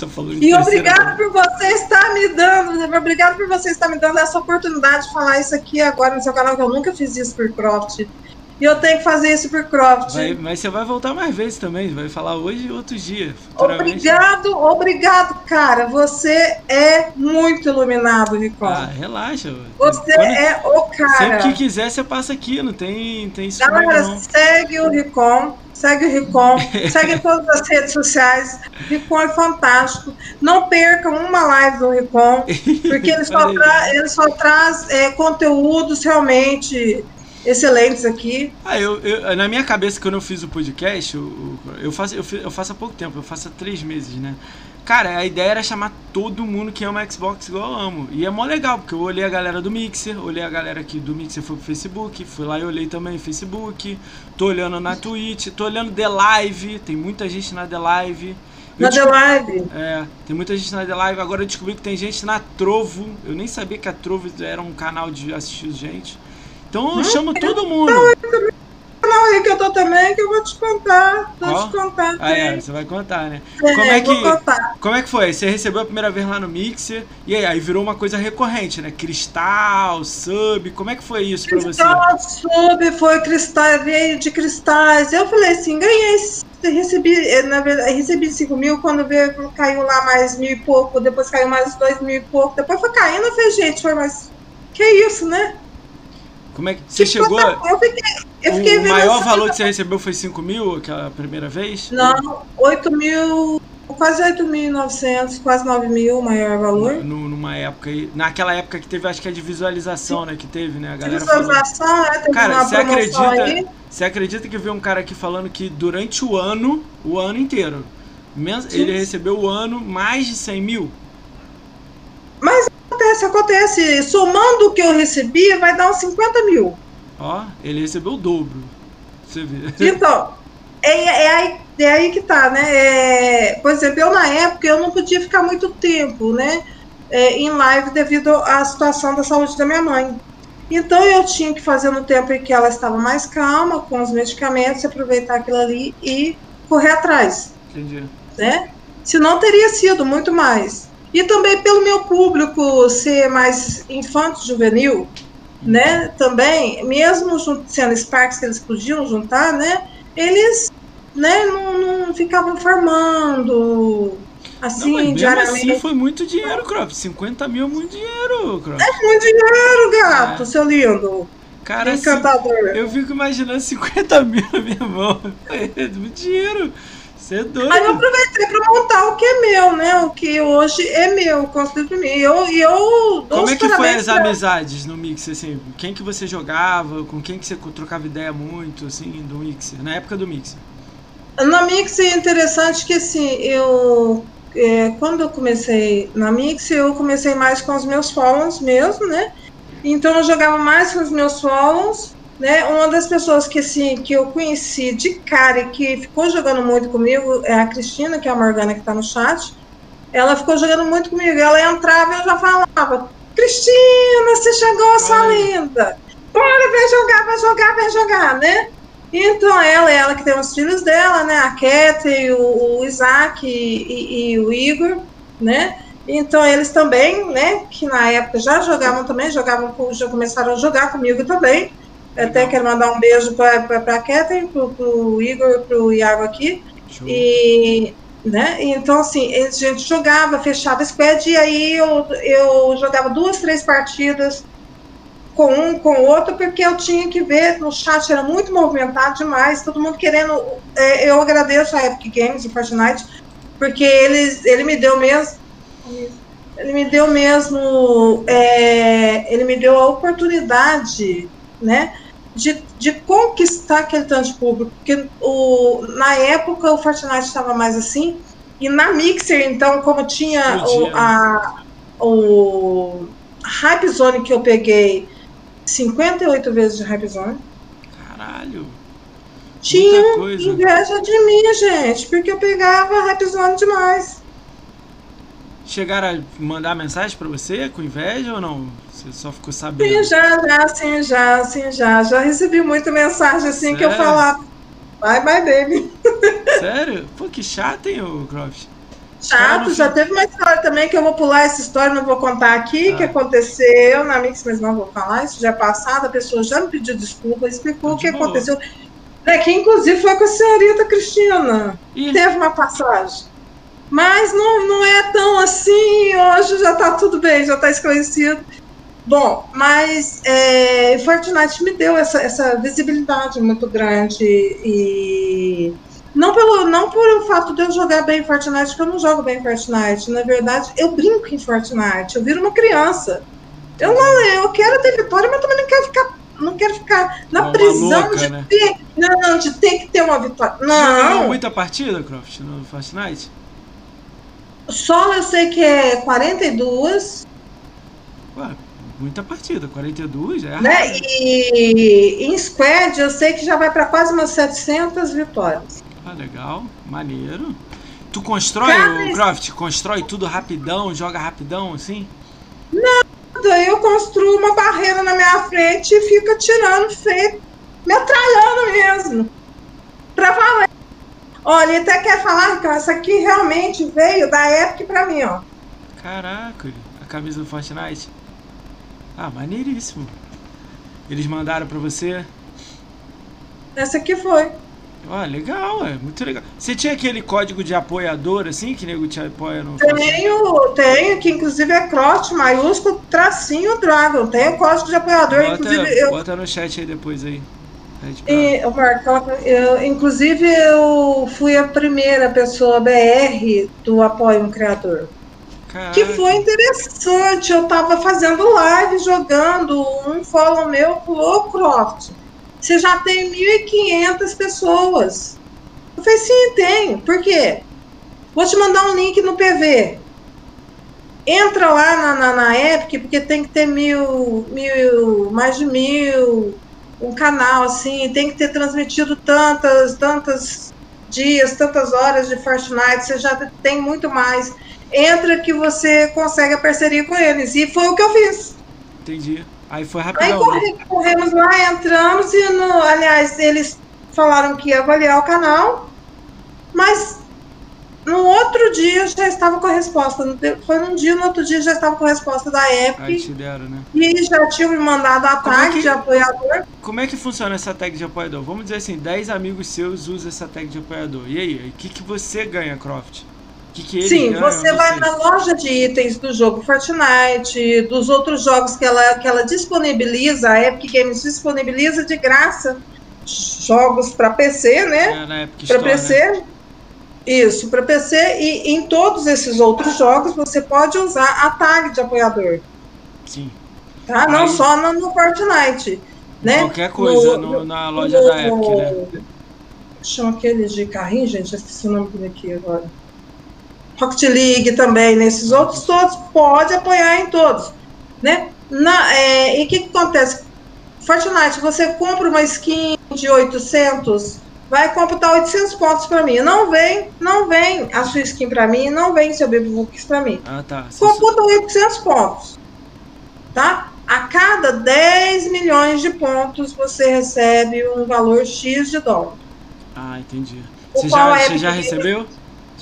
Tô falando E obrigado por você estar me dando, obrigado por você estar me dando essa oportunidade de falar isso aqui agora no seu canal, que eu nunca fiz isso por Croft. E eu tenho que fazer isso por Croft. Vai- mas você vai voltar mais vezes também. Vai falar hoje e dias. futuramente. Obrigado, obrigado, cara. Você é muito iluminado, Ricon. Ah, relaxa. Você Quando- é o cara. Sempre que quiser, você passa aqui. Não tem, tem isso Galera, segue o Ricom, segue o Ricom, segue todas as redes sociais. Ricom é fantástico. Não percam uma live do Ricom, porque ele só, tra ele só traz é, conteúdos realmente excelentes aqui. Ah, eu, eu- na minha cabeça, quando eu fiz o podcast, eu, eu, faço, eu, eu faço há pouco tempo, eu faço há três meses, né? Cara, a ideia era chamar todo mundo que ama Xbox igual eu amo. E é mó legal, porque eu olhei a galera do Mixer, olhei a galera aqui do Mixer foi pro Facebook, fui lá e olhei também Facebook, tô olhando na Twitch, tô olhando The Live, tem muita gente na The Live. Eu Na The Live. É, tem muita gente na The Live. Agora eu descobri que tem gente na Trovo. Eu nem sabia que a Trovo era um canal de assistir gente. Então eu chamo todo mundo. Não, aí que eu tô também, que eu vou te contar. Vou Ó. te contar. Ah, é, você vai contar, né? É, Como é vou que, contar. como é que foi? Você recebeu a primeira vez lá no Mixer e aí, aí virou uma coisa recorrente, né? Cristal, sub, como é que foi isso pra você? Cristal sub foi cristal, veio de cristais. Eu falei assim, ganhei, recebi, eh, na verdade, recebi 5 mil, quando veio, caiu lá mais mil e pouco, depois caiu mais dois mil e pouco, depois foi caindo, eu falei, gente, foi mais. Que isso, né? Como é que você chegou? Eu fiquei, eu fiquei O maior essa- valor que você recebeu foi 5 mil aquela primeira vez? Não, 8 mil, quase 8.900, quase 9 mil o maior valor. No- numa época aí. Naquela época que teve, acho que é de visualização, né? Que teve, né? A galera falou. Visualização, é, teve Cara, uma você acredita, aí. você acredita que veio um cara aqui falando que durante o ano, o ano inteiro, ele recebeu o ano mais de 100 mil? Acontece, acontece. Somando o que eu recebi, vai dar uns 50 mil. Ó, ele recebeu o dobro. Você vê. Então, é, é, aí, é aí que tá, né? É, por exemplo, eu na época eu não podia ficar muito tempo, né? é, em live devido à situação da saúde da minha mãe. Então eu tinha que fazer no tempo em que ela estava mais calma, com os medicamentos, aproveitar aquilo ali e correr atrás, Entendi. né? Senão teria sido muito mais. E também pelo meu público ser mais infanto juvenil, né? Também, mesmo sendo Sparks que eles podiam juntar, né? Eles, né? Não, não ficavam farmando Não, assim mesmo diariamente. assim foi muito dinheiro, Crop. 50 mil é muito dinheiro, Crop. Muito dinheiro, gato, É. seu lindo, Cara, assim, encantador. eu fico imaginando 50 mil na minha mão. [laughs] É muito dinheiro. Você é doido. Aí eu aproveitei para montar o que é meu, né? O que hoje é meu, considero pra mim. E eu, eu Como é que foi as pra- amizades no Mixer, assim? Quem que você jogava? Com quem que você trocava ideia muito, assim, do Mixer? Na época do Mixer. Na Mix é interessante que assim, eu é, quando eu comecei na Mix, eu comecei mais com os meus follows mesmo, né? Então eu jogava mais com os meus follows, né? Uma das pessoas que assim, que eu conheci de cara e que ficou jogando muito comigo é a Cristina, que é a Morgana que tá no chat. Ela ficou jogando muito comigo. Ela entrava e eu já falava: Cristina, você chegou, sua linda! Bora, vem jogar, vai jogar, vai jogar, né? Então ela, ela que tem os filhos dela, né? A Katy, o, o Isaac e, e- e o Igor, né? Então eles também, né? Que na época já jogavam também, jogavam, já começaram a jogar comigo também. Até quero mandar um beijo para a Katy, pro, pro Igor, pro Iago aqui. Show. E, né? Então, assim, a gente jogava, fechava squad, e aí eu, eu jogava duas, três partidas com um, com o outro, porque eu tinha que ver no chat, era muito movimentado demais, todo mundo querendo. É, eu agradeço a Epic Games e Fortnite, porque eles, ele me deu mesmo. Ele me deu mesmo. É, ele me deu a oportunidade, né? De, de conquistar aquele tanto de público, porque o, na época o Fortnite estava mais assim, e na Mixer, então, como tinha o, a, o Hype Zone que eu peguei 58 vezes de Hype Zone. Caralho. Tinha inveja de mim, gente, porque eu pegava Hype Zone demais. Chegaram a mandar mensagem para você com inveja ou não? Você só ficou sabendo? Sim, já, já, sim, já, sim, já. Já recebi muita mensagem assim Sério? que eu falava. Bye, bye, baby. [laughs] Sério? Pô, que chato, hein, o Croft? Chato, já teve uma história também que eu vou pular essa história, não vou contar aqui, ah. que aconteceu na Mix, mas não vou falar, isso já é passado, a pessoa já me pediu desculpa, explicou tá o que boa. aconteceu. É, que inclusive foi com a senhorita Cristina. Ih. Teve uma passagem. Mas não, não é tão assim, hoje já tá tudo bem, já tá esclarecido. Bom, mas é, Fortnite me deu essa, essa visibilidade muito grande e não, pelo, não por o fato de eu jogar bem Fortnite, porque eu não jogo bem Fortnite. Na verdade, eu brinco em Fortnite. Eu viro uma criança. Eu não, eu quero ter vitória, mas também não quero ficar, não quero ficar na prisão louca, de né? ter, não, de ter que ter uma vitória. Não. Você muita partida, Croft, no Fortnite? Solo eu sei que é 42. Ué, muita partida, 42 é né? E em Squad eu sei que já vai para quase umas 700 vitórias. Ah, legal. Maneiro. Tu constrói, Cara, o Croft, constrói tudo rapidão, joga rapidão, assim? Nada, eu construo uma barreira na minha frente e fico tirando feito, metralhando mesmo. Pra valer. Olha, ele até quer falar que essa aqui realmente veio da Epic pra mim, ó. Caraca, a camisa do Fortnite. Ah, maneiríssimo. Eles mandaram pra você? Essa aqui foi. Ah, legal, é muito legal. Você tinha aquele código de apoiador, assim, que nego te apoia no. Tenho, tenho, que inclusive é cross maiúsculo, tracinho Dragon. Tem o código de apoiador, bota, inclusive. Eu... Bota no chat aí depois aí. E, Marco, eu, inclusive eu fui a primeira pessoa BR do Apoio um Criador. Caraca. Que foi interessante. Eu tava fazendo live jogando um follow meu pro Croft você já tem 1.500 pessoas. Eu falei, sim, tenho. Por quê? Vou te mandar um link no PV. Entra lá na, na, na Epic, porque tem que ter mil, mil, mais de mil, um canal assim, tem que ter transmitido tantas, tantas dias, tantas horas de Fortnite, você já tem muito mais. Entra que você consegue a parceria com eles. E foi o que eu fiz. Entendi. Aí foi rapidão. Aí corre, corremos lá, entramos e, no, aliás, eles falaram que ia avaliar o canal, mas no outro dia já estava com a resposta. Foi num dia, no outro dia já estava com a resposta da Epic. Aí te deram, né? E já tinham me mandado a tag é que, de apoiador. Como é que funciona essa tag de apoiador? Vamos dizer assim, 10 amigos seus usam essa tag de apoiador. E aí, o que, que você ganha, Croft? Que que Sim, você vai na loja de itens do jogo Fortnite, dos outros jogos que ela, que ela disponibiliza, a Epic Games disponibiliza de graça jogos para PC, né? É, para PC. Né? Isso, para PC e em todos esses outros jogos você pode usar a tag de apoiador. Sim. Tá? Não só no, no, Fortnite, né? Qualquer coisa no, no, na loja da Epic, né? Chama aqueles de carrinho, gente, esqueci o nome daqui agora. Rocket League também, nesses outros todos, pode apoiar em todos, né? Na, é, e o que, que acontece? Fortnite, você compra uma skin de 800, vai computar 800 pontos para mim. Não vem, não vem a sua skin para mim, não vem seu Babybooks para mim. Ah, tá. Computa 800 pontos, tá? A cada 10 milhões de pontos você recebe um valor X de dólar. Ah, entendi. Você já, é você já recebeu?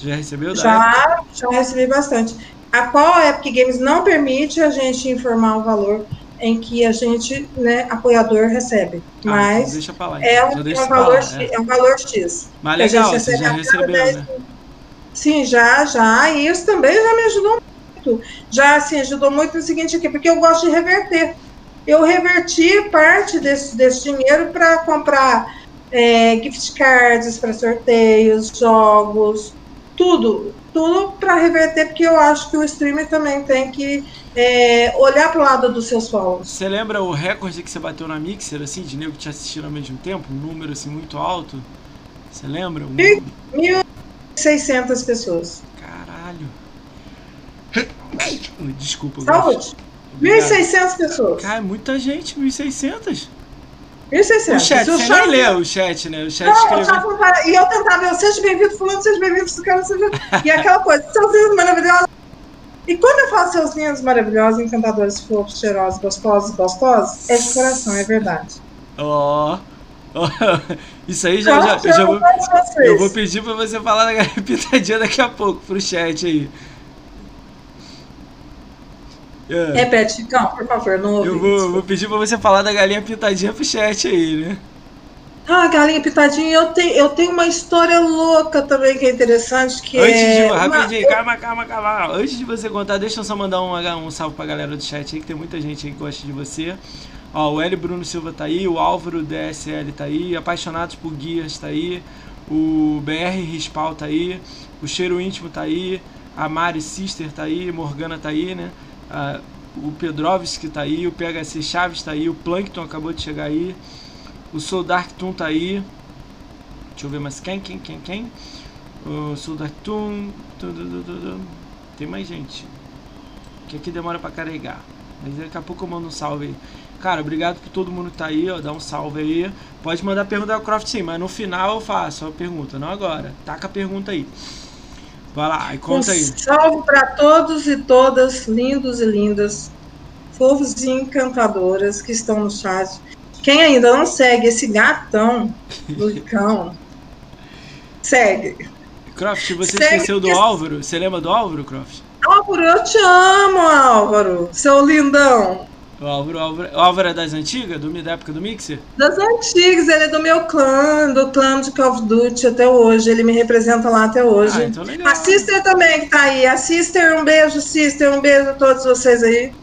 Já recebeu da Já, Epic? já recebi bastante. A qual a Epic Games não permite a gente informar o valor em que a gente, né, apoiador recebe. Ah, Mas então deixa pra lá, é, um, é, um valor, X, é. é um valor X. Mas legal, você já recebeu, 10... né? Sim, já, já. E isso também já me ajudou muito. Já, assim, ajudou muito no seguinte aqui, porque eu gosto de reverter. eu reverti parte desse, desse dinheiro para comprar é, gift cards para sorteios, jogos, tudo, tudo para reverter, porque eu acho que o streamer também tem que é, olhar para o lado dos seus followers. Você lembra o recorde que você bateu na Mixer, assim, de nego te assistindo ao mesmo tempo? Um número, assim, muito alto? Você lembra? Um... 1.600 pessoas. Caralho. Desculpa. Saúde. 1.600 pessoas. Cara, muita gente, 1.600. 1.600. O chat, você chat... nem leu o chat, né? O chat não, escreveu... Tava... E eu tentava, eu, seja bem-vindo fulano, seja bem-vindo cara, seja... E aquela coisa, seus lindos maravilhosos. E quando eu falo seus lindos maravilhosos, encantadores, fofos, cheirosos, gostosos, gostosos, é de coração, é verdade. Ó... Oh. [laughs] Isso aí já, já, eu, já vou, eu vou pedir pra você falar da galinha pitadinha daqui a pouco pro chat aí. É. Repete, Chicão, por favor, não ouvi. Eu vou, vou, pedir pra você falar da galinha pitadinha pro chat aí, né? Ah, galinha pitadinha, eu tenho, eu tenho uma história louca também que é interessante, que Antes é... De, rapidinho, calma, calma, calma. Antes de você contar, deixa eu só mandar um, um salve pra galera do chat aí, que tem muita gente aí que gosta de você. Ó, o L Bruno Silva tá aí, o Álvaro DSL tá aí, Apaixonados por Guias tá aí, o BR Rispal tá aí, o Cheiro Íntimo tá aí, a Mari Sister tá aí, Morgana tá aí, né? Uh, o Pedrovski tá aí, o PHC Chaves tá aí, o Plankton acabou de chegar aí, o Soul Dark Toon tá aí. Deixa eu ver mais quem, quem, quem, quem? O Soul Dark Toon. Tem mais gente. Que aqui demora pra carregar. Mas daqui a pouco eu mando um salve aí. Cara, obrigado por todo mundo que tá aí, ó. Dá um salve aí. Pode mandar pergunta ao Croft sim, mas no final eu faço a pergunta, não agora. Taca a pergunta aí. Vai lá, e conta um aí. Salve para todos e todas, lindos e lindas, fofos e encantadoras que estão no chat. Quem ainda não segue esse gatão [laughs] do cão, segue. Croft, você segue esqueceu do esse... Álvaro? Você lembra do Álvaro, Croft? Álvaro, eu te amo, Álvaro, seu lindão. O Álvaro, Álvaro, o Álvaro é das antigas, do, da época do Mixer? Das antigas, ele é do meu clã, do clã de Call of Duty até hoje. Ele me representa lá até hoje. Ah, então legal. A Sister também que tá aí. A Sister, um beijo, Sister, um beijo a todos vocês aí.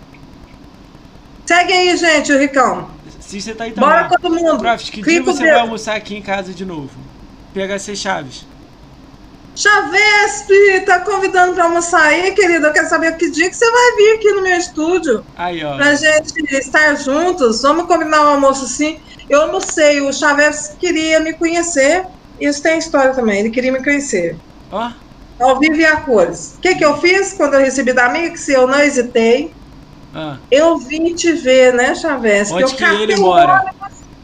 Segue aí, gente, o Ricão. Sister tá aí também. Bora todo mundo. Prof, que dia você vai almoçar aqui em casa de novo? PHC Chaves. Chavesp tá convidando para almoçar aí, querido. Eu quero saber que dia que você vai vir aqui no meu estúdio. Aí, ó. Pra gente estar juntos. Vamos combinar um almoço sim. Eu almocei, o Chaves queria me conhecer. Isso tem história também, ele queria me conhecer. Ó. Ao vivo e a cores. O que, que eu fiz quando eu recebi da Mix? Eu não hesitei. Ah. Eu vim te ver, né, Chaves? Onde que ele mora?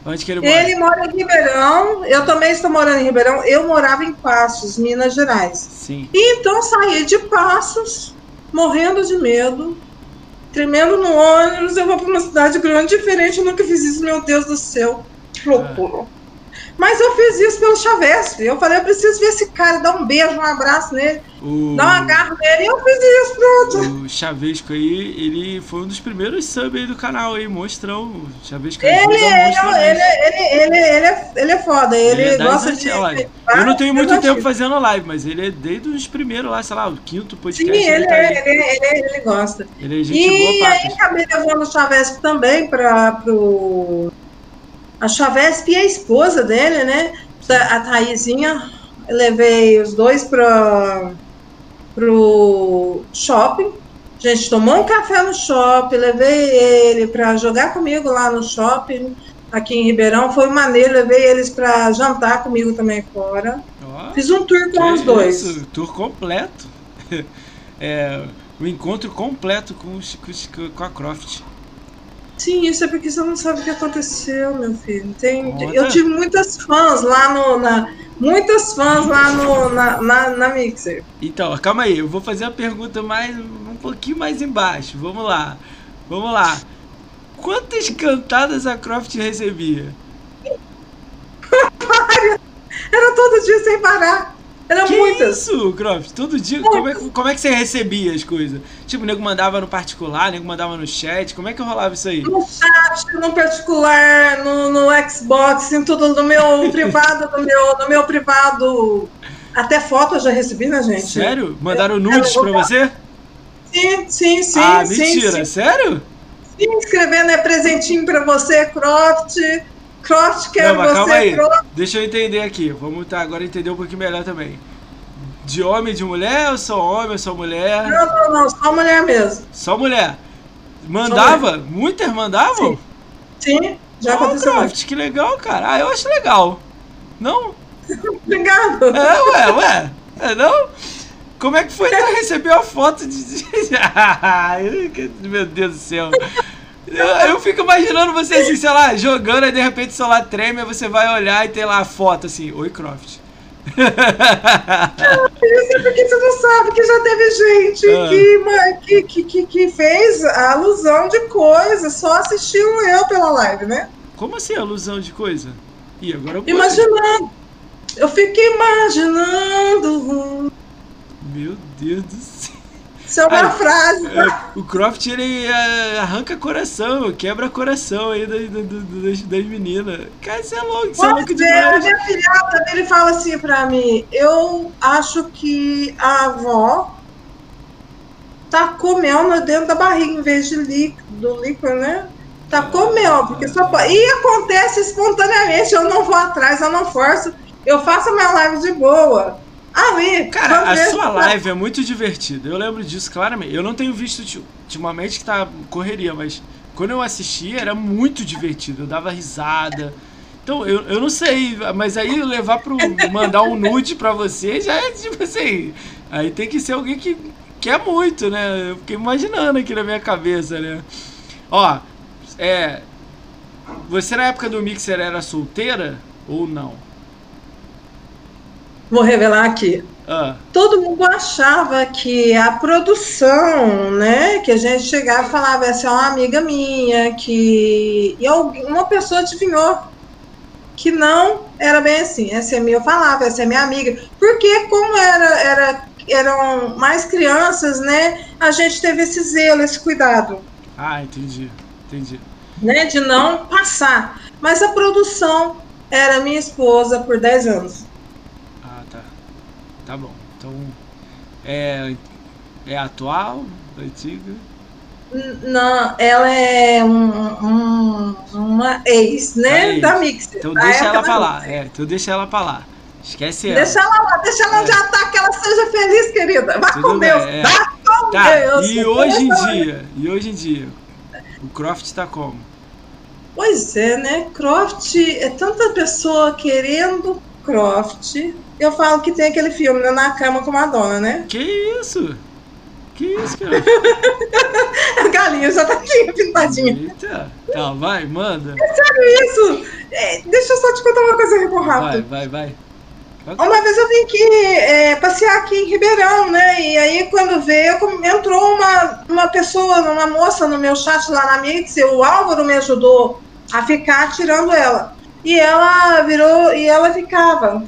Onde que ele mora? Ele mora em Ribeirão. Eu também estou morando em Ribeirão. Eu morava em Passos, Minas Gerais. Sim. E então saí de Passos, morrendo de medo, tremendo no ônibus. Eu vou para uma cidade grande, diferente. Eu nunca fiz isso, meu Deus do céu. Que loucura. Ah. Mas eu fiz isso pelo Chavesp. Eu falei, eu preciso ver esse cara, dar um beijo, um abraço nele, o... dar um agarro nele. E eu fiz isso, pronto. O Chavesco aí, ele foi um dos primeiros subs aí do canal aí, monstrão. O Chavesco ele, ele, ele, ele, ele, ele, é, ele é foda, ele, ele é gosta de... Live. Eu não tenho muito tempo fazendo live, mas ele é desde os primeiros lá, sei lá, o quinto podcast. Sim, ele, tá ele, ele, ele, gosta. Ele é gente e boa, E aí acabei levando o Chavesco também para pro a Chavesp e a esposa dele, né? A Thaisinha, levei os dois para pro shopping. A gente tomou um café no shopping, levei ele para jogar comigo lá no shopping, aqui em Ribeirão. Foi maneiro, levei eles para jantar comigo também fora. Oh, Fiz um tour com os dois. Isso, tour completo. [laughs] É, o encontro completo com, os, com a Croft. Sim, isso é porque você não sabe o que aconteceu, meu filho. Tem, eu tive muitas fãs lá no. Na, muitas fãs lá no, na, na, na, Mixer. Então, calma aí, eu vou fazer a pergunta mais um pouquinho mais embaixo. Vamos lá. Vamos lá. Quantas cantadas a Croft recebia? [laughs] Era todo dia sem parar. Era que muitas. isso, Croft? Todo dia? Como é, como é, que você recebia as coisas? Tipo, o nego mandava no particular, o nego mandava no chat. Como é que rolava isso aí? No chat, no particular, no, no Xbox, em tudo, no meu [laughs] privado, no meu, no meu privado. Até foto eu já recebi, né, gente? Sério? Mandaram nudes pra você? Sim, sim, sim. Ah, sim, mentira, sim. sério? Se inscrevendo é presentinho pra você, Croft. Não, mas calma você, aí. Croft. Deixa eu entender aqui. Vamos tá, agora entender um pouquinho melhor também. De homem e de mulher? Eu sou homem, eu sou mulher? Não, não, não, só mulher mesmo. Só mulher. Mandava? Muitas mandavam? Sim. Sim, já oh, aconteceu. Croft, que legal, cara. Ah, eu acho legal. Não? [laughs] Obrigado. É, ué, ué. É, não? Como é que foi então receber a foto de. [laughs] Meu Deus do céu. Eu, eu fico imaginando você assim, sei lá, jogando, aí de repente o celular treme, aí você vai olhar e tem lá a foto assim, Oi Croft. Isso é porque você não sabe que já teve gente Ah. que, que, que, que, fez a alusão de coisa, só assistiu eu pela live, né? Como assim, alusão de coisa? Ih, agora eu Imaginando. Eu fico imaginando. Meu Deus do céu. Isso é uma Ai, frase. É, O Croft ele é, arranca coração, quebra coração aí das, das, das- meninas. Cara, isso é louco, isso é louco a demais. minha filhada, ele fala assim pra mim, eu acho que a avó tacou mel no- dentro da barriga em vez de líquido, do líquido, né? Tacou mel, porque só pode... E acontece espontaneamente, eu não vou atrás, eu não forço, eu faço a minha live de boa. Ali, Cara, quando a vê- sua live é muito divertida. Eu lembro disso claramente. Eu não tenho visto ulti- ultimamente que tá correria, mas quando eu assisti era muito divertido. Eu dava risada. Então, eu, eu não sei, mas aí levar pro. mandar um nude pra você já é tipo assim. Aí tem que ser alguém que quer muito, né? Eu fiquei imaginando aqui na minha cabeça, né? Ó, é. Você na época do Mixer era solteira ou não? Vou revelar aqui. Ah, todo mundo achava que a produção, né, que a gente chegava e falava, essa é uma amiga minha, que e uma pessoa adivinhou que não era bem assim. Essa é minha, eu falava, essa é minha amiga, porque como era, era eram mais crianças, né, a gente teve esse zelo, esse cuidado, ah, entendi. Entendi. né, de não passar. Mas a produção era minha esposa por 10 anos. Ah, tá. Bom. Então, é, é atual, antiga? N- Não, ela é um- um- uma ex, né? Uma ex. Da Mixer. Então deixa ela da pra lá. Mixer. É, então deixa ela pra lá. Esquece ela. Deixa ela lá, deixa ela onde É. ela tá, que ela seja feliz, querida. Vá Tudo com Deus. é. Vá com Tá, Deus. e hoje em dia, e hoje em dia, o Croft tá como? Pois é, né? Croft, é tanta pessoa querendo Croft. Eu falo que tem aquele filme, né? Na cama com Madonna, né? Que isso? Que isso, cara? [laughs] A galinha já tá aqui, pintadinha. Eita. Tá, vai, manda. Isso! É, deixa eu só te contar uma coisa muito Vai, rápido. vai, vai. Uma vez eu vim aqui é, passear aqui em Ribeirão, né? E aí quando veio, entrou uma, uma pessoa, uma moça no meu chat lá na Mix, e o Álvaro me ajudou a ficar tirando ela. E ela virou, e ela ficava.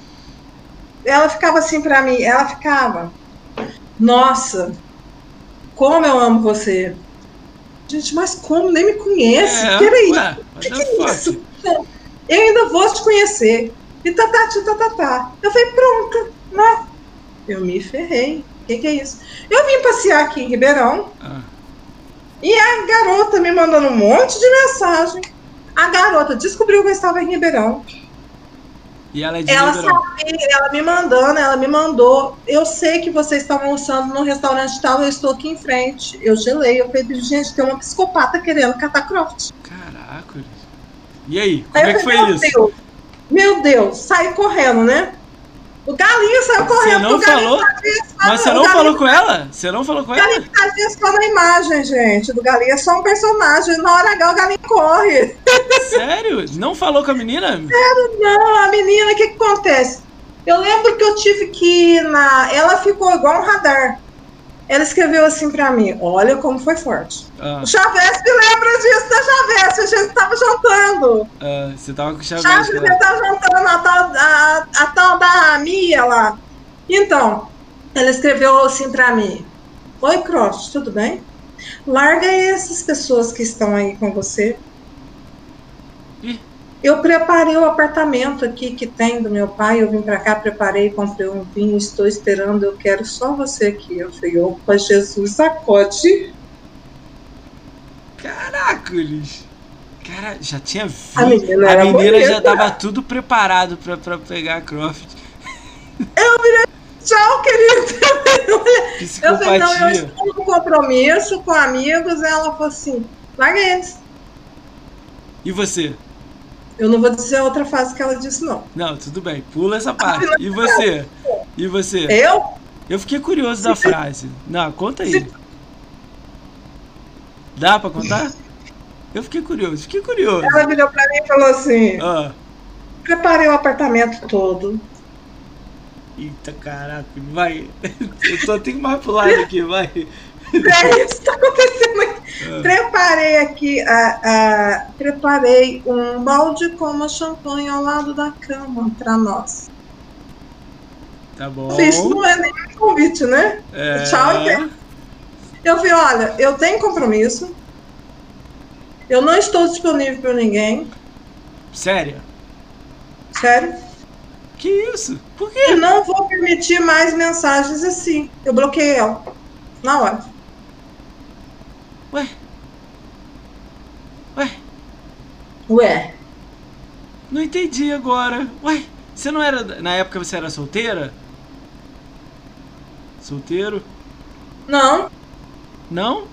Ela ficava assim pra mim, ela ficava. Nossa, como eu amo você. Gente, mas como? Nem me conhece. Peraí. É, ué, O que, que é fuck? isso? Não, Eu ainda vou te conhecer. E tá, tá, tá, tá, tá. Eu falei, pronto, né? Eu me ferrei. O que, que é isso? Eu vim passear aqui em Ribeirão Ah, e a garota me mandando um monte de mensagem. A garota descobriu que eu estava em Ribeirão. e ela é de Ela Ribeirão. sabia, ela me mandando, ela me mandou. Eu sei que vocês estão almoçando num restaurante tal, eu estou aqui em frente. Eu gelei, eu falei, gente, tem uma psicopata querendo catar Croft. Caraca. E aí, como Aí é que foi falei, meu isso? Deus, meu Deus, saí correndo, né? O galinho saiu correndo. não o galinho falou? Mas você o não galinho- falou com ela? Você não falou com O ela? galinho tá vendo só na imagem, gente. Do galinho é só um personagem. Na hora H o galinho corre. Sério? Não falou com a menina? Não, a menina, o que, que acontece? Eu lembro que eu tive que ir na. Ela ficou igual um radar. Ela escreveu assim pra mim: Olha como foi forte. Ah, O Chavesp lembra disso da Chavesp, a gente tava jantando. ah, você tava com o Chaves, Chaves. você tá jantando a tal, a, a tal da Mia lá. Então, ela escreveu assim pra mim: Oi, Croft, tudo bem? Larga essas pessoas que estão aí com você. Eu preparei o apartamento aqui que tem do meu pai. Eu vim pra cá, preparei, comprei um vinho, estou esperando. Eu quero só você aqui. Eu falei: Opa, Jesus, acode. Caracoles! Cara, já tinha vindo. A menina, A menina já tava tudo preparado pra, pra pegar a Croft. Eu virei, tchau, querido. [laughs] Eu falei, não, eu estou num compromisso com amigos. Ela falou assim, larga eles. E você? Eu não vou dizer a outra frase que ela disse, não. Não, tudo bem, pula essa parte. E você? E você? Eu? Eu fiquei curioso da frase. Não, conta aí. Dá pra contar? Eu fiquei curioso, fiquei curioso. Ela virou pra mim e falou assim, Ah, preparei o apartamento todo. eita caraca, vai. [laughs] Eu só tenho mais pro lado [laughs] aqui, vai. É isso que tá acontecendo aqui. Preparei aqui, a, a- preparei um balde com uma champanhe ao lado da cama pra nós. Tá bom. Isso não é nem convite, né? É, Tchau? Eu vi, olha, eu tenho compromisso. Eu não estou disponível para ninguém. Sério? Sério. Que isso? Por quê? não vou permitir mais mensagens assim. Eu bloqueei ela. Na hora. Ué? Ué? Ué. Não entendi agora. Ué, você não era. Na época você era solteira? Solteiro? Não. Não?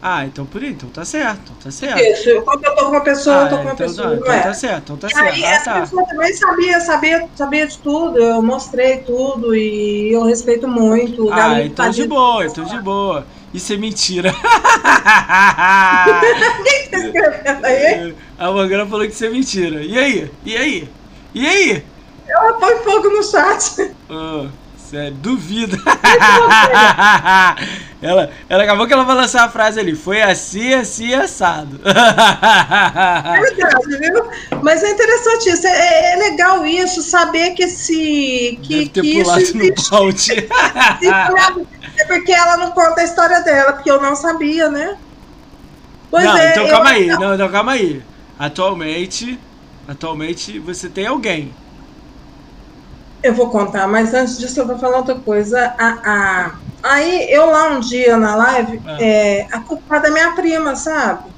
Ah, então por aí, então tá certo, então tá certo. Isso. Quando eu tô com uma pessoa, eu tô Ah, com uma então, pessoa. tá, Não então é. tá certo, então tá E certo. aí, Ah, essa tá. pessoa também sabia, sabia, sabia de tudo. Eu mostrei tudo e eu respeito muito. Ah, então de boa, então de boa. Isso é mentira. [laughs] Tá? A Morgana falou que isso é mentira. E aí? E aí? E aí? Ela põe fogo no chat. Ah, sério, duvido. [laughs] ela, ela acabou que ela vai lançar a frase ali. Foi assim, assim, assado. É [laughs] verdade, viu? Mas é interessante isso. É, é legal isso, saber que esse. Que, Deve ter que isso pulado no existe. [laughs] balde. É porque ela não conta a história dela, porque eu não sabia, né? Pois não, é, então eu- calma aí. Não, não, calma aí. Atualmente, atualmente você tem alguém. Eu vou contar, mas antes disso eu vou falar outra coisa. A, a- Aí eu lá um dia na live, Ah. é, a culpa da minha prima, sabe?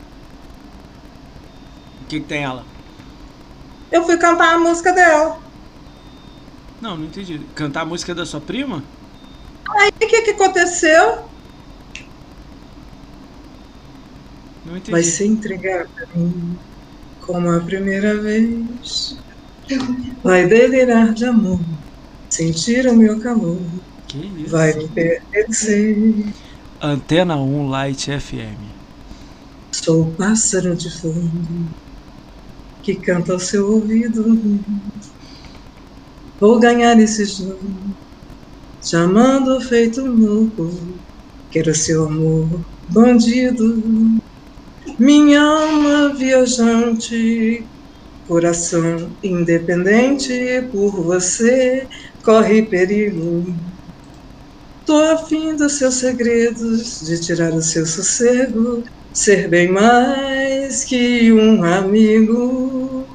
O que, que tem ela? Eu fui cantar a música dela. Não, não entendi. Cantar a música da sua prima? Aí o que, que aconteceu? Não entendi. Vai se entregar pra mim como a primeira vez. Vai delirar de amor, sentir o meu calor. Que isso? Vai me pertencer. Antena 1 Light FM. Sou o pássaro de fundo que canta ao seu ouvido. Vou ganhar esse jogo, chamando feito louco. Quero seu amor, bandido. Minha alma viajante, coração independente, por você corre perigo. Tô afim dos seus segredos, de tirar o seu sossego, ser bem mais que um amigo.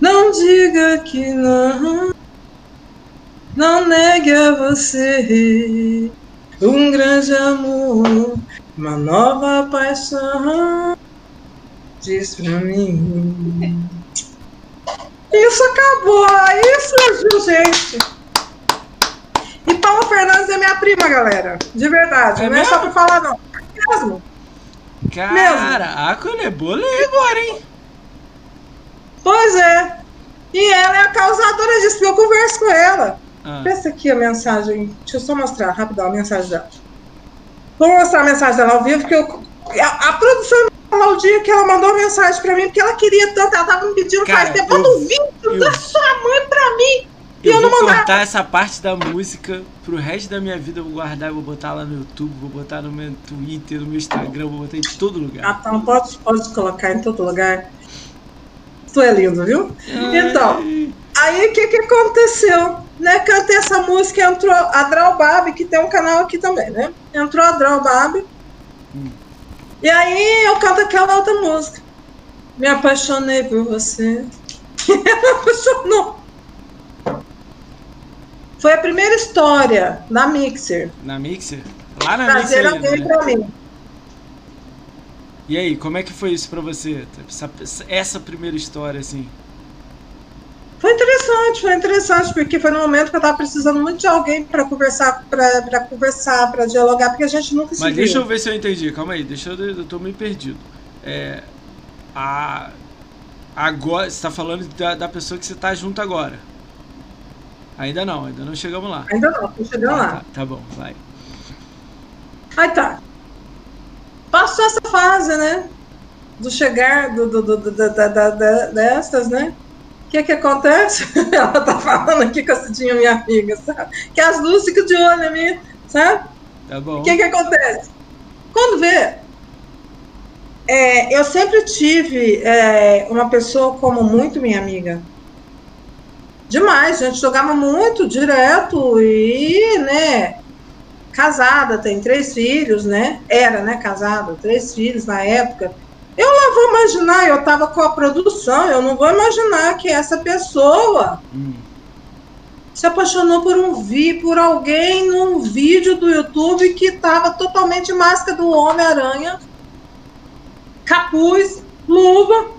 Não diga que não, não negue a você um grande amor, uma nova paixão. Diz pra mim. Isso acabou, aí surgiu, gente. E Paula Fernandes é minha prima, galera. De verdade. É não é mesmo? só pra falar, não. É mesmo. Caraca, ele é bolei agora, hein? Pois é. E ela é a causadora disso, porque eu converso com ela. Ah, Pensa aqui a mensagem. Deixa eu só mostrar rapidão a mensagem dela. Vou mostrar a mensagem dela ao vivo, porque eu, a, a produção falou o dia que ela mandou mensagem pra mim, porque ela queria tanto, ela tava me pedindo Cara, faz tempo, manda um vídeo da sua mãe pra mim. E eu eu vou mandava. cortar essa parte da música pro resto da minha vida. Eu vou guardar, vou botar lá no YouTube, vou botar no meu Twitter, no meu Instagram, vou botar em todo Ah, lugar. então pode, pode colocar em todo lugar. Tu é lindo, viu? Então, Ai, Aí o que, que aconteceu? Né, cantei essa música, entrou a Draw Babi, que tem um canal aqui também, né? Entrou a. Hum. E aí eu canto aquela outra música. Me apaixonei por você. [laughs] Ela apaixonou. Foi a primeira história da Mixer. Na Mixer? Lá na Trazer Mixer alguém ainda, né? pra mim. E aí, como é que foi isso pra você? Essa, essa primeira história, assim? Foi interessante, foi interessante, porque foi no momento que eu tava precisando muito de alguém para conversar, para conversar, para dialogar, porque a gente nunca se Mas viu. deixa eu ver se eu entendi, calma aí, deixa eu, eu tô meio perdido. É, a, agora, você tá falando da, da pessoa que você tá junto agora. Ainda não, ainda não chegamos lá. Ainda não, tô chegando Ah, lá. Tá, tá bom, vai. Aí tá. Passou essa fase, né? Do chegar do, do, do, do- da, da, destas, né? O que que acontece? [laughs] Ela tá falando aqui com a Cidinha, minha amiga, sabe? Que as duas ficam de olho em mim, sabe? Tá bom. O que que acontece? Quando vê, é, eu sempre tive é, uma pessoa como muito minha amiga. Demais, a gente jogava muito direto e, né, casada, tem três filhos, né? Era, né, casada, três filhos na época. Eu não vou imaginar, eu tava com a produção, eu não vou imaginar que essa pessoa Hum, se apaixonou por um vi, por alguém num vídeo do YouTube que tava totalmente máscara do Homem-Aranha, capuz, luva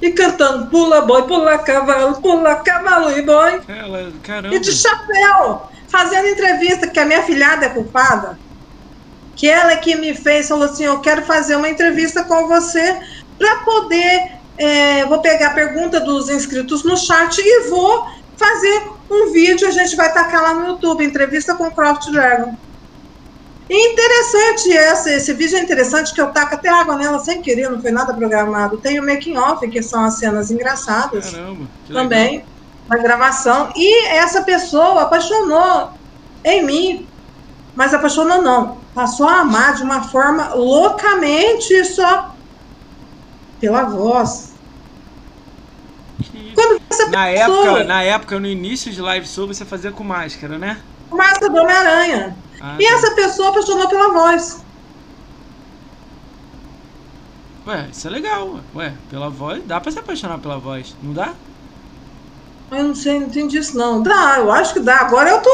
e cantando pula boi, pula cavalo, pula cavalo e boi. ela. E de chapéu, fazendo entrevista, que a minha filhada é culpada. Que ela é que me fez, falou assim: Eu quero fazer uma entrevista com você para poder. é, vou pegar a pergunta dos inscritos no chat e vou fazer um vídeo. A gente vai tacar lá no YouTube entrevista com o Croft Dragon. E interessante essa, esse vídeo é interessante que eu taco até água nela sem querer, não foi nada programado. Tem o making off, que são as cenas engraçadas Caramba. legal. também na gravação. E essa pessoa apaixonou em mim, mas apaixonou não, passou a amar de uma forma loucamente só pela voz. Quando essa Na pessoa, época, na época, no início de live show, você fazia com máscara, né? massa do Homem-Aranha. Ah, E tá. essa pessoa apaixonou pela voz. Ué, isso é legal. Ué, pela voz, dá pra se apaixonar pela voz, não dá? Eu não sei, não entendi isso não. Dá, eu acho que dá. Agora eu tô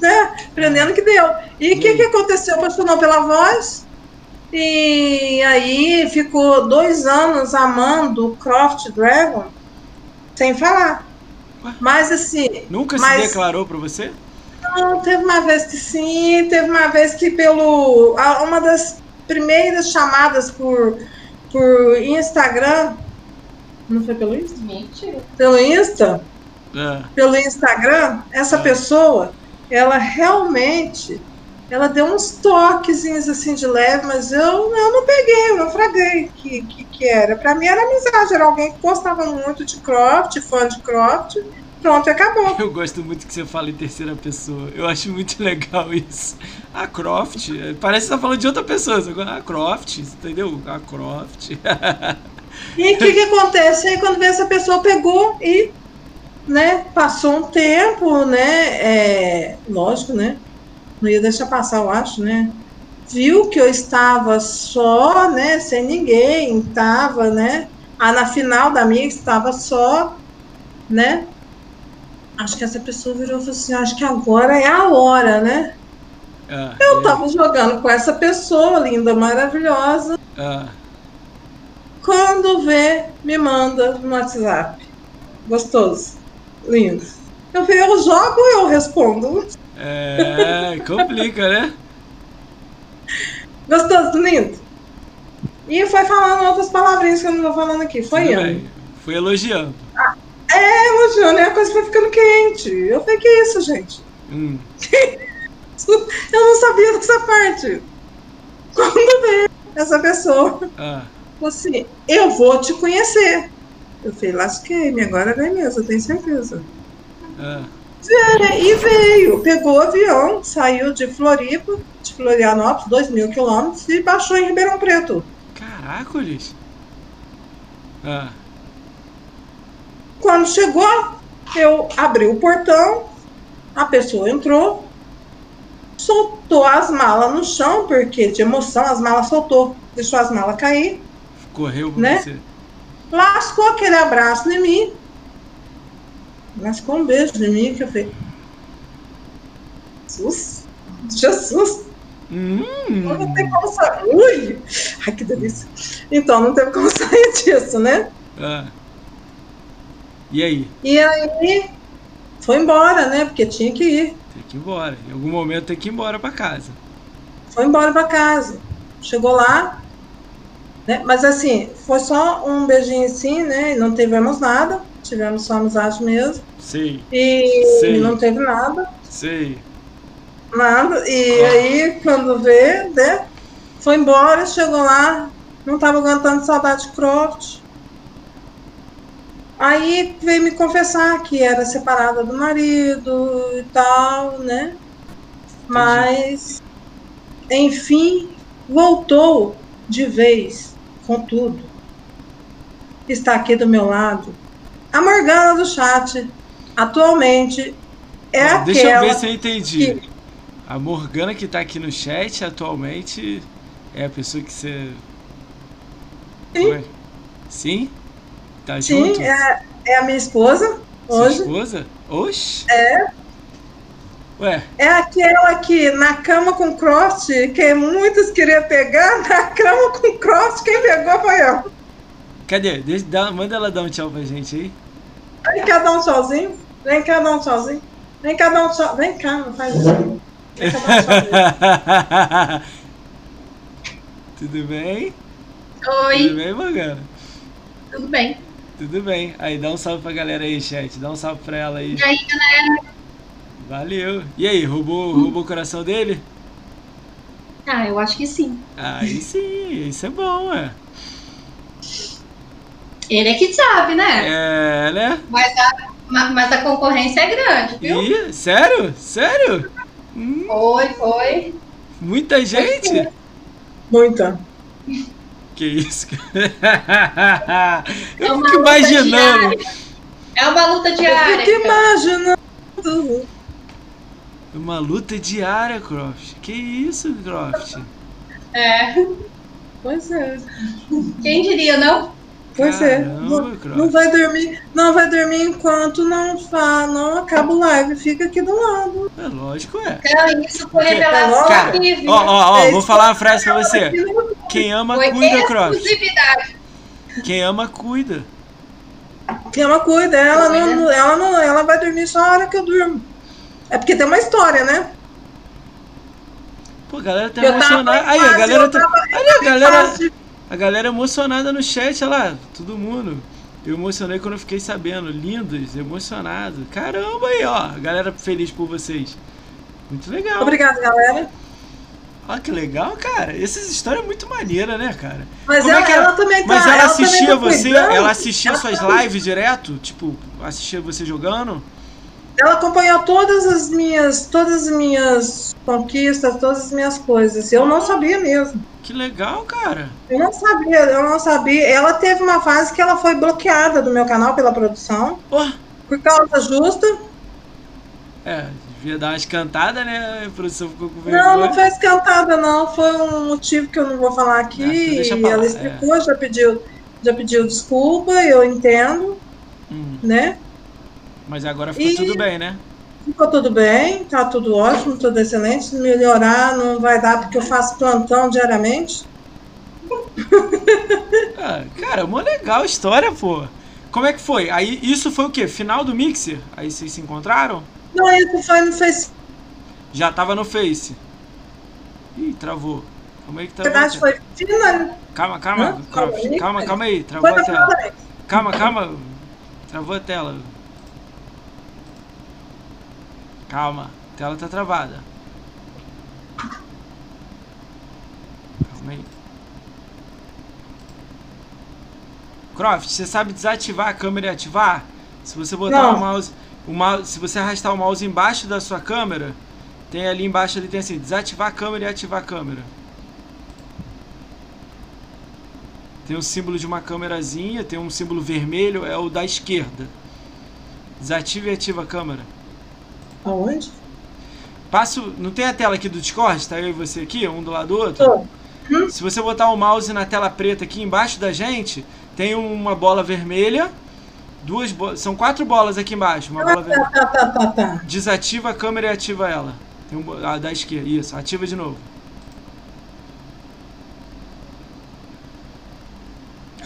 né, aprendendo que deu. E o que, Hum. que aconteceu? Apaixonou pela voz. E aí ficou dois anos amando o Croft Dragon sem falar. Ué? Mas assim, Nunca Mas- se declarou pra você? não, teve uma vez que sim, teve uma vez que pelo. Uma das primeiras chamadas por, por Instagram. Não foi pelo Insta? Mentira. Pelo Insta? Ah, pelo Instagram, essa Ah. pessoa, ela realmente, ela deu uns toquezinhos assim de leve, mas eu, eu não peguei, eu não fraguei que, que, que era. Pra mim era amizade, era alguém que gostava muito de Croft, fã de Croft, pronto, acabou. eu gosto muito que você fala em terceira pessoa. Eu acho muito [laughs] legal isso. A Croft, parece que você tá falando de outra pessoa. Fala, A Croft, entendeu? A Croft. [laughs] E o que, que acontece? Aí quando vê essa pessoa pegou e né, passou um tempo, né? é, lógico, né? Não ia deixar passar, eu acho, né? Viu que eu estava só, né? Sem ninguém, estava, né? Ah, na final da minha estava só, né? Acho que essa pessoa virou e falou assim: acho que agora é a hora, né? Ah, Eu é, tava jogando com essa pessoa linda, maravilhosa. ah, Quando vê, me manda no WhatsApp. Gostoso. Lindo. Eu falei, eu jogo ou eu respondo? é, complica, né? Gostoso, lindo. E foi falando outras palavrinhas que eu não tô falando aqui. Foi bem. Fui elogiando. É, elogiando, e a coisa foi ficando quente. Eu falei, que isso, gente? Hum, [laughs] Eu não sabia dessa parte. Quando vê essa pessoa, ah, assim, eu vou te conhecer. Eu falei, lasquei-me, agora vem mesmo, eu tenho certeza. ah. É, e veio, pegou o avião, saiu de Floripa, de Florianópolis, 2 mil quilômetros, e baixou em Ribeirão Preto. Caracoles. Ah, Quando chegou, eu abri o portão, a pessoa entrou, soltou as malas no chão, porque de emoção as malas soltou, deixou as malas cair, correu pra Né? você. Lascou aquele abraço em mim, lascou um beijo em mim, que eu falei, Jesus, Jesus, Hum. Não tem como sair. Ui! Ai, que delícia. Então, não teve como [laughs] sair disso, né? Ah. E aí? E aí, foi embora, né? Porque tinha que ir. Tem que ir embora. Em algum momento tem que ir embora pra casa. Foi embora pra casa. Chegou lá, né? Mas assim, foi só um beijinho assim, né? E não tivemos nada. Tivemos só amizade mesmo. Sei, E Sei. não teve nada. sei. Nada. E aí, quando vê, né? Foi embora, chegou lá, não tava aguentando saudade de Croft. Aí veio me confessar que era separada do marido e tal, né? Mas, enfim, voltou de vez com tudo. Está aqui do meu lado. A Morgana do chat, atualmente, é Ó, aquela. Deixa eu ver se eu entendi. que- A Morgana que tá aqui no chat atualmente é a pessoa que você. Sim. Ué? Sim? Tá Sim, junto? é, é a minha esposa Sua hoje. esposa? Oxi. É. Ué, É aquela que na cama com cross, que muitos queriam pegar, [laughs] na cama com cross, quem pegou foi eu. cadê? Deixa, dá- manda ela dar um tchau pra gente aí. Vem cá dar um tchauzinho. Vem cá dar um tchauzinho. Vem cá dar um tchau. Vem cá, não faz isso. Vem cá dar um. [laughs] Tudo bem? Tudo Oi, bem, Morgana? tudo bem? Tudo bem. Aí, dá um salve pra galera aí, chat. Dá um salve pra ela aí. E aí, galera? Valeu. E aí, roubou, roubou o coração dele? Ah, eu acho que sim. Aí sim, isso é bom, ué. Ele é que sabe, né? É, né? Mas, a, ma- mas a concorrência é grande, viu? Ih, sério? Sério? Hum, Foi, foi. muita gente? Muita. Que isso? [laughs] É Eu uma fico luta imaginando. diária. É uma luta Eu diária. fico cara. imaginando. Uma luta diária, Croft. Que isso, Croft? É. Pois é. Quem diria, não? Pois é. Caramba, Não, Croft. não vai dormir. Não vai dormir enquanto não, fa, não acaba o live. Fica aqui do lado. É lógico, é. Então, isso foi revelação Cara, aqui, viu? Ó, ó, ó, É vou falar uma frase pra você. Quem ama, Foi cuida, Croft. Quem ama, cuida. Que ela cuida, ela não, ela não, ela vai dormir só a hora que eu durmo. É porque tem uma história, né? Pô, a galera tá Eu emocionada. em Aí, a galera tá. tava- Olha a galera. A galera emocionada no chat, olha lá, todo mundo. Eu emocionei quando eu fiquei sabendo. Lindos, emocionado. Caramba aí, ó. A galera feliz por vocês. Muito legal. Obrigada, galera. Olha que legal, cara. Essas histórias é muito maneira, né, cara? Mas Como é ela, que ela também tá. Mas ela, ela assistia tá você, cuidando. ela assistia Ela suas tá- [laughs] lives direto? Tipo, assistia você jogando? Ela acompanhou todas as minhas, todas as minhas conquistas, todas as minhas coisas. Eu não sabia mesmo. Que legal, cara. Eu não sabia, eu não sabia. Ela teve uma fase que ela foi bloqueada do meu canal pela produção Ó, por causa justa. é, devia dar umas cantadas, né? A produção ficou com Não, vergonha. não foi escantada, não. Foi um motivo que eu não vou falar aqui. Ah, então deixa pra lá, ela explicou, já pediu, já pediu desculpa, eu entendo, Hum, né? Mas agora ficou E- tudo bem, né? Ficou tudo bem, tá tudo ótimo, tudo excelente. Melhorar não vai dar porque eu faço plantão diariamente. [laughs] Ah, cara, mó legal história, pô. Como é que foi? Aí isso foi o quê? Final do Mixer? Aí vocês se encontraram? Não, isso foi no Facebook. Já tava no Face. Ih, travou. Calma aí que Na travou. verdade, foi final. Calma, calma. Calma Calma, cara. calma aí. Travou a na tela. Calma, calma. Travou a tela. Calma, a tela tá travada. Calma aí. Croft, você sabe desativar a câmera e ativar? Se você botar Não. o mouse, o mouse, se você arrastar o mouse embaixo da sua câmera, tem ali embaixo ali tem assim, desativar a câmera e ativar a câmera. Tem um símbolo de uma câmerazinha, tem um símbolo vermelho, é o da esquerda. Desativa e ativa a câmera. Aonde? Passo. Não tem a tela aqui do Discord? Tá eu e você aqui, um do lado do outro? Tô. Hum? Se você botar o mouse na tela preta aqui embaixo da gente, tem uma bola vermelha. Duas. São quatro bolas aqui embaixo. Uma ah, bola vermelha. Tá, tá, tá, tá, tá. Desativa a câmera e ativa ela. Tem um... Ah, da esquerda. Isso, ativa de novo.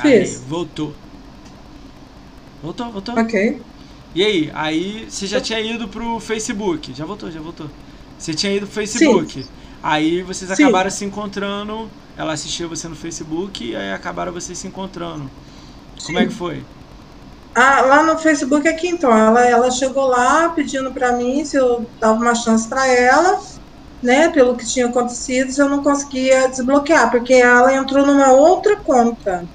Fiz. Aí, voltou. Voltou, voltou. Ok. E aí? Aí você já tinha ido pro Facebook. Já voltou, já voltou. Você tinha ido pro Facebook. Aí vocês Sim. acabaram se encontrando. Ela assistiu você no Facebook e aí acabaram vocês se encontrando. Como é que foi? Ah, lá no Facebook aqui então, ela, ela chegou lá pedindo pra mim se eu dava uma chance pra ela, né, pelo que tinha acontecido, se eu não conseguia desbloquear, porque ela entrou numa outra conta.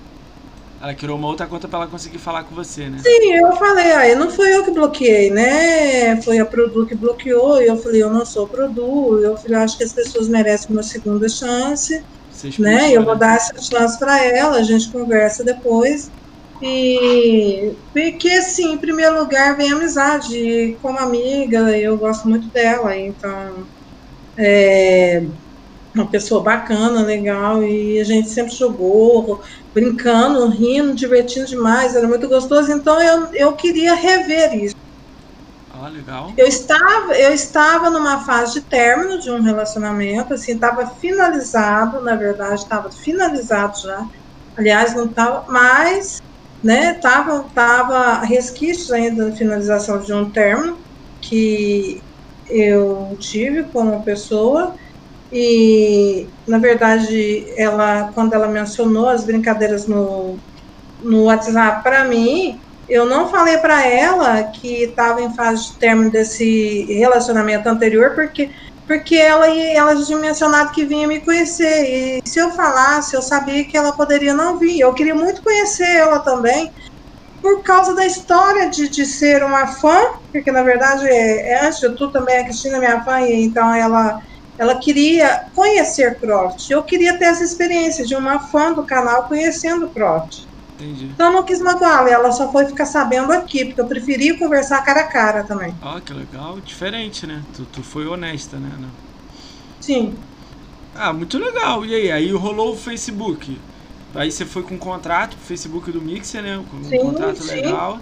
Ela criou uma outra conta pra ela conseguir falar com você, né? Sim, eu falei, aí não fui eu que bloqueei, né? Foi a Produ que bloqueou, e eu falei, eu não sou Produ, eu falei, eu acho que as pessoas merecem uma segunda chance, Você explicou, né? Eu vou né? dar essa chance para ela, a gente conversa depois. E porque assim, em primeiro lugar vem a amizade, e como amiga, eu gosto muito dela, então é uma pessoa bacana, legal, e a gente sempre jogou, brincando, rindo, divertindo demais, era muito gostoso, então eu, eu queria rever isso. Ó, legal. Eu estava, eu estava numa fase de término de um relacionamento, assim, estava finalizado, na verdade, estava finalizado já. Aliás, não estava, mas, né, tava, tava resquícios ainda da finalização de um término que eu tive com uma pessoa e, na verdade, ela, quando ela mencionou as brincadeiras no, no WhatsApp para mim, eu não falei para ela que estava em fase de término desse relacionamento anterior, porque porque ela ela já tinha mencionado que vinha me conhecer e se eu falasse, eu sabia que ela poderia não vir. Eu queria muito conhecer ela também, por causa da história de, de ser uma fã, porque na verdade, é, é, antes de tudo também a Cristina é minha fã, e então ela ela queria conhecer Croft. Eu queria ter essa experiência de uma fã do canal conhecendo Croft. Entendi. Então eu não quis magoá-la, ela só foi ficar sabendo aqui, porque eu preferi conversar cara a cara também. Ó, que legal. Diferente, né? Tu, tu foi honesta, né? Sim. Ah, muito legal. E aí? Aí rolou o Facebook. Aí você foi com um contrato pro Facebook do Mixer, né? Com um Sim, contrato sim. legal.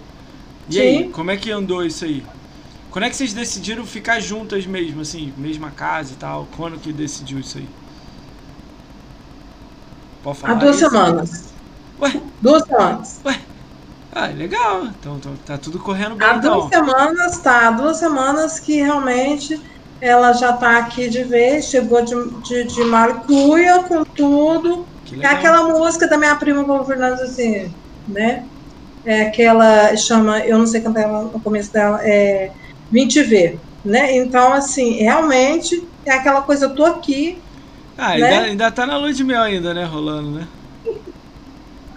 E Sim. aí, como é que andou isso aí? Quando é que vocês decidiram ficar juntas mesmo, assim, mesma casa e tal? Quando que decidiu isso aí? Pode falar Há duas isso? semanas. Ué, Duas semanas. ah, legal. Então, então tá tudo correndo bem, Há então. duas semanas, tá? Há duas semanas que realmente ela já tá aqui de vez, chegou de, de, de maracuia com tudo. Que É aquela música da minha prima com o Fernando assim, né? É aquela, chama, eu não sei cantar ela no começo dela, é Vim Te Ver, né? Então, assim, realmente é aquela coisa, eu tô aqui, Ah, né? ainda, ainda tá na lua de mel ainda, né? Rolando, né?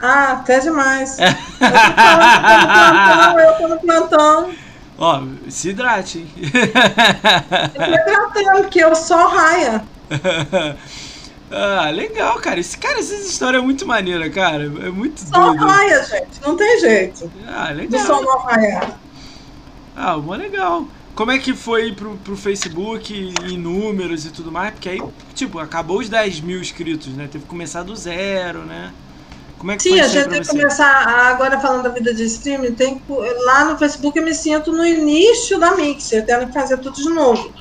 ah, até demais. É. Eu tô no plantão, eu tô no plantão, Ó, se hidrate, hein? eu tô me tratando, porque eu sou raia. [laughs] ah, legal, cara. Esse, cara, essa história é muito maneira, cara. É muito Só doido. raia, gente, não tem jeito Ah, legal. só não raiar. Ah, mó legal. Como é que foi pro, pro Facebook em números e tudo mais? Porque aí, tipo, acabou os 10 mil inscritos, né? Teve que começar do zero, né? Como é que Sim, a gente tem que começar, agora falando da vida de streaming, tem lá no Facebook eu me sinto no início da Mixer, tendo que fazer tudo de novo.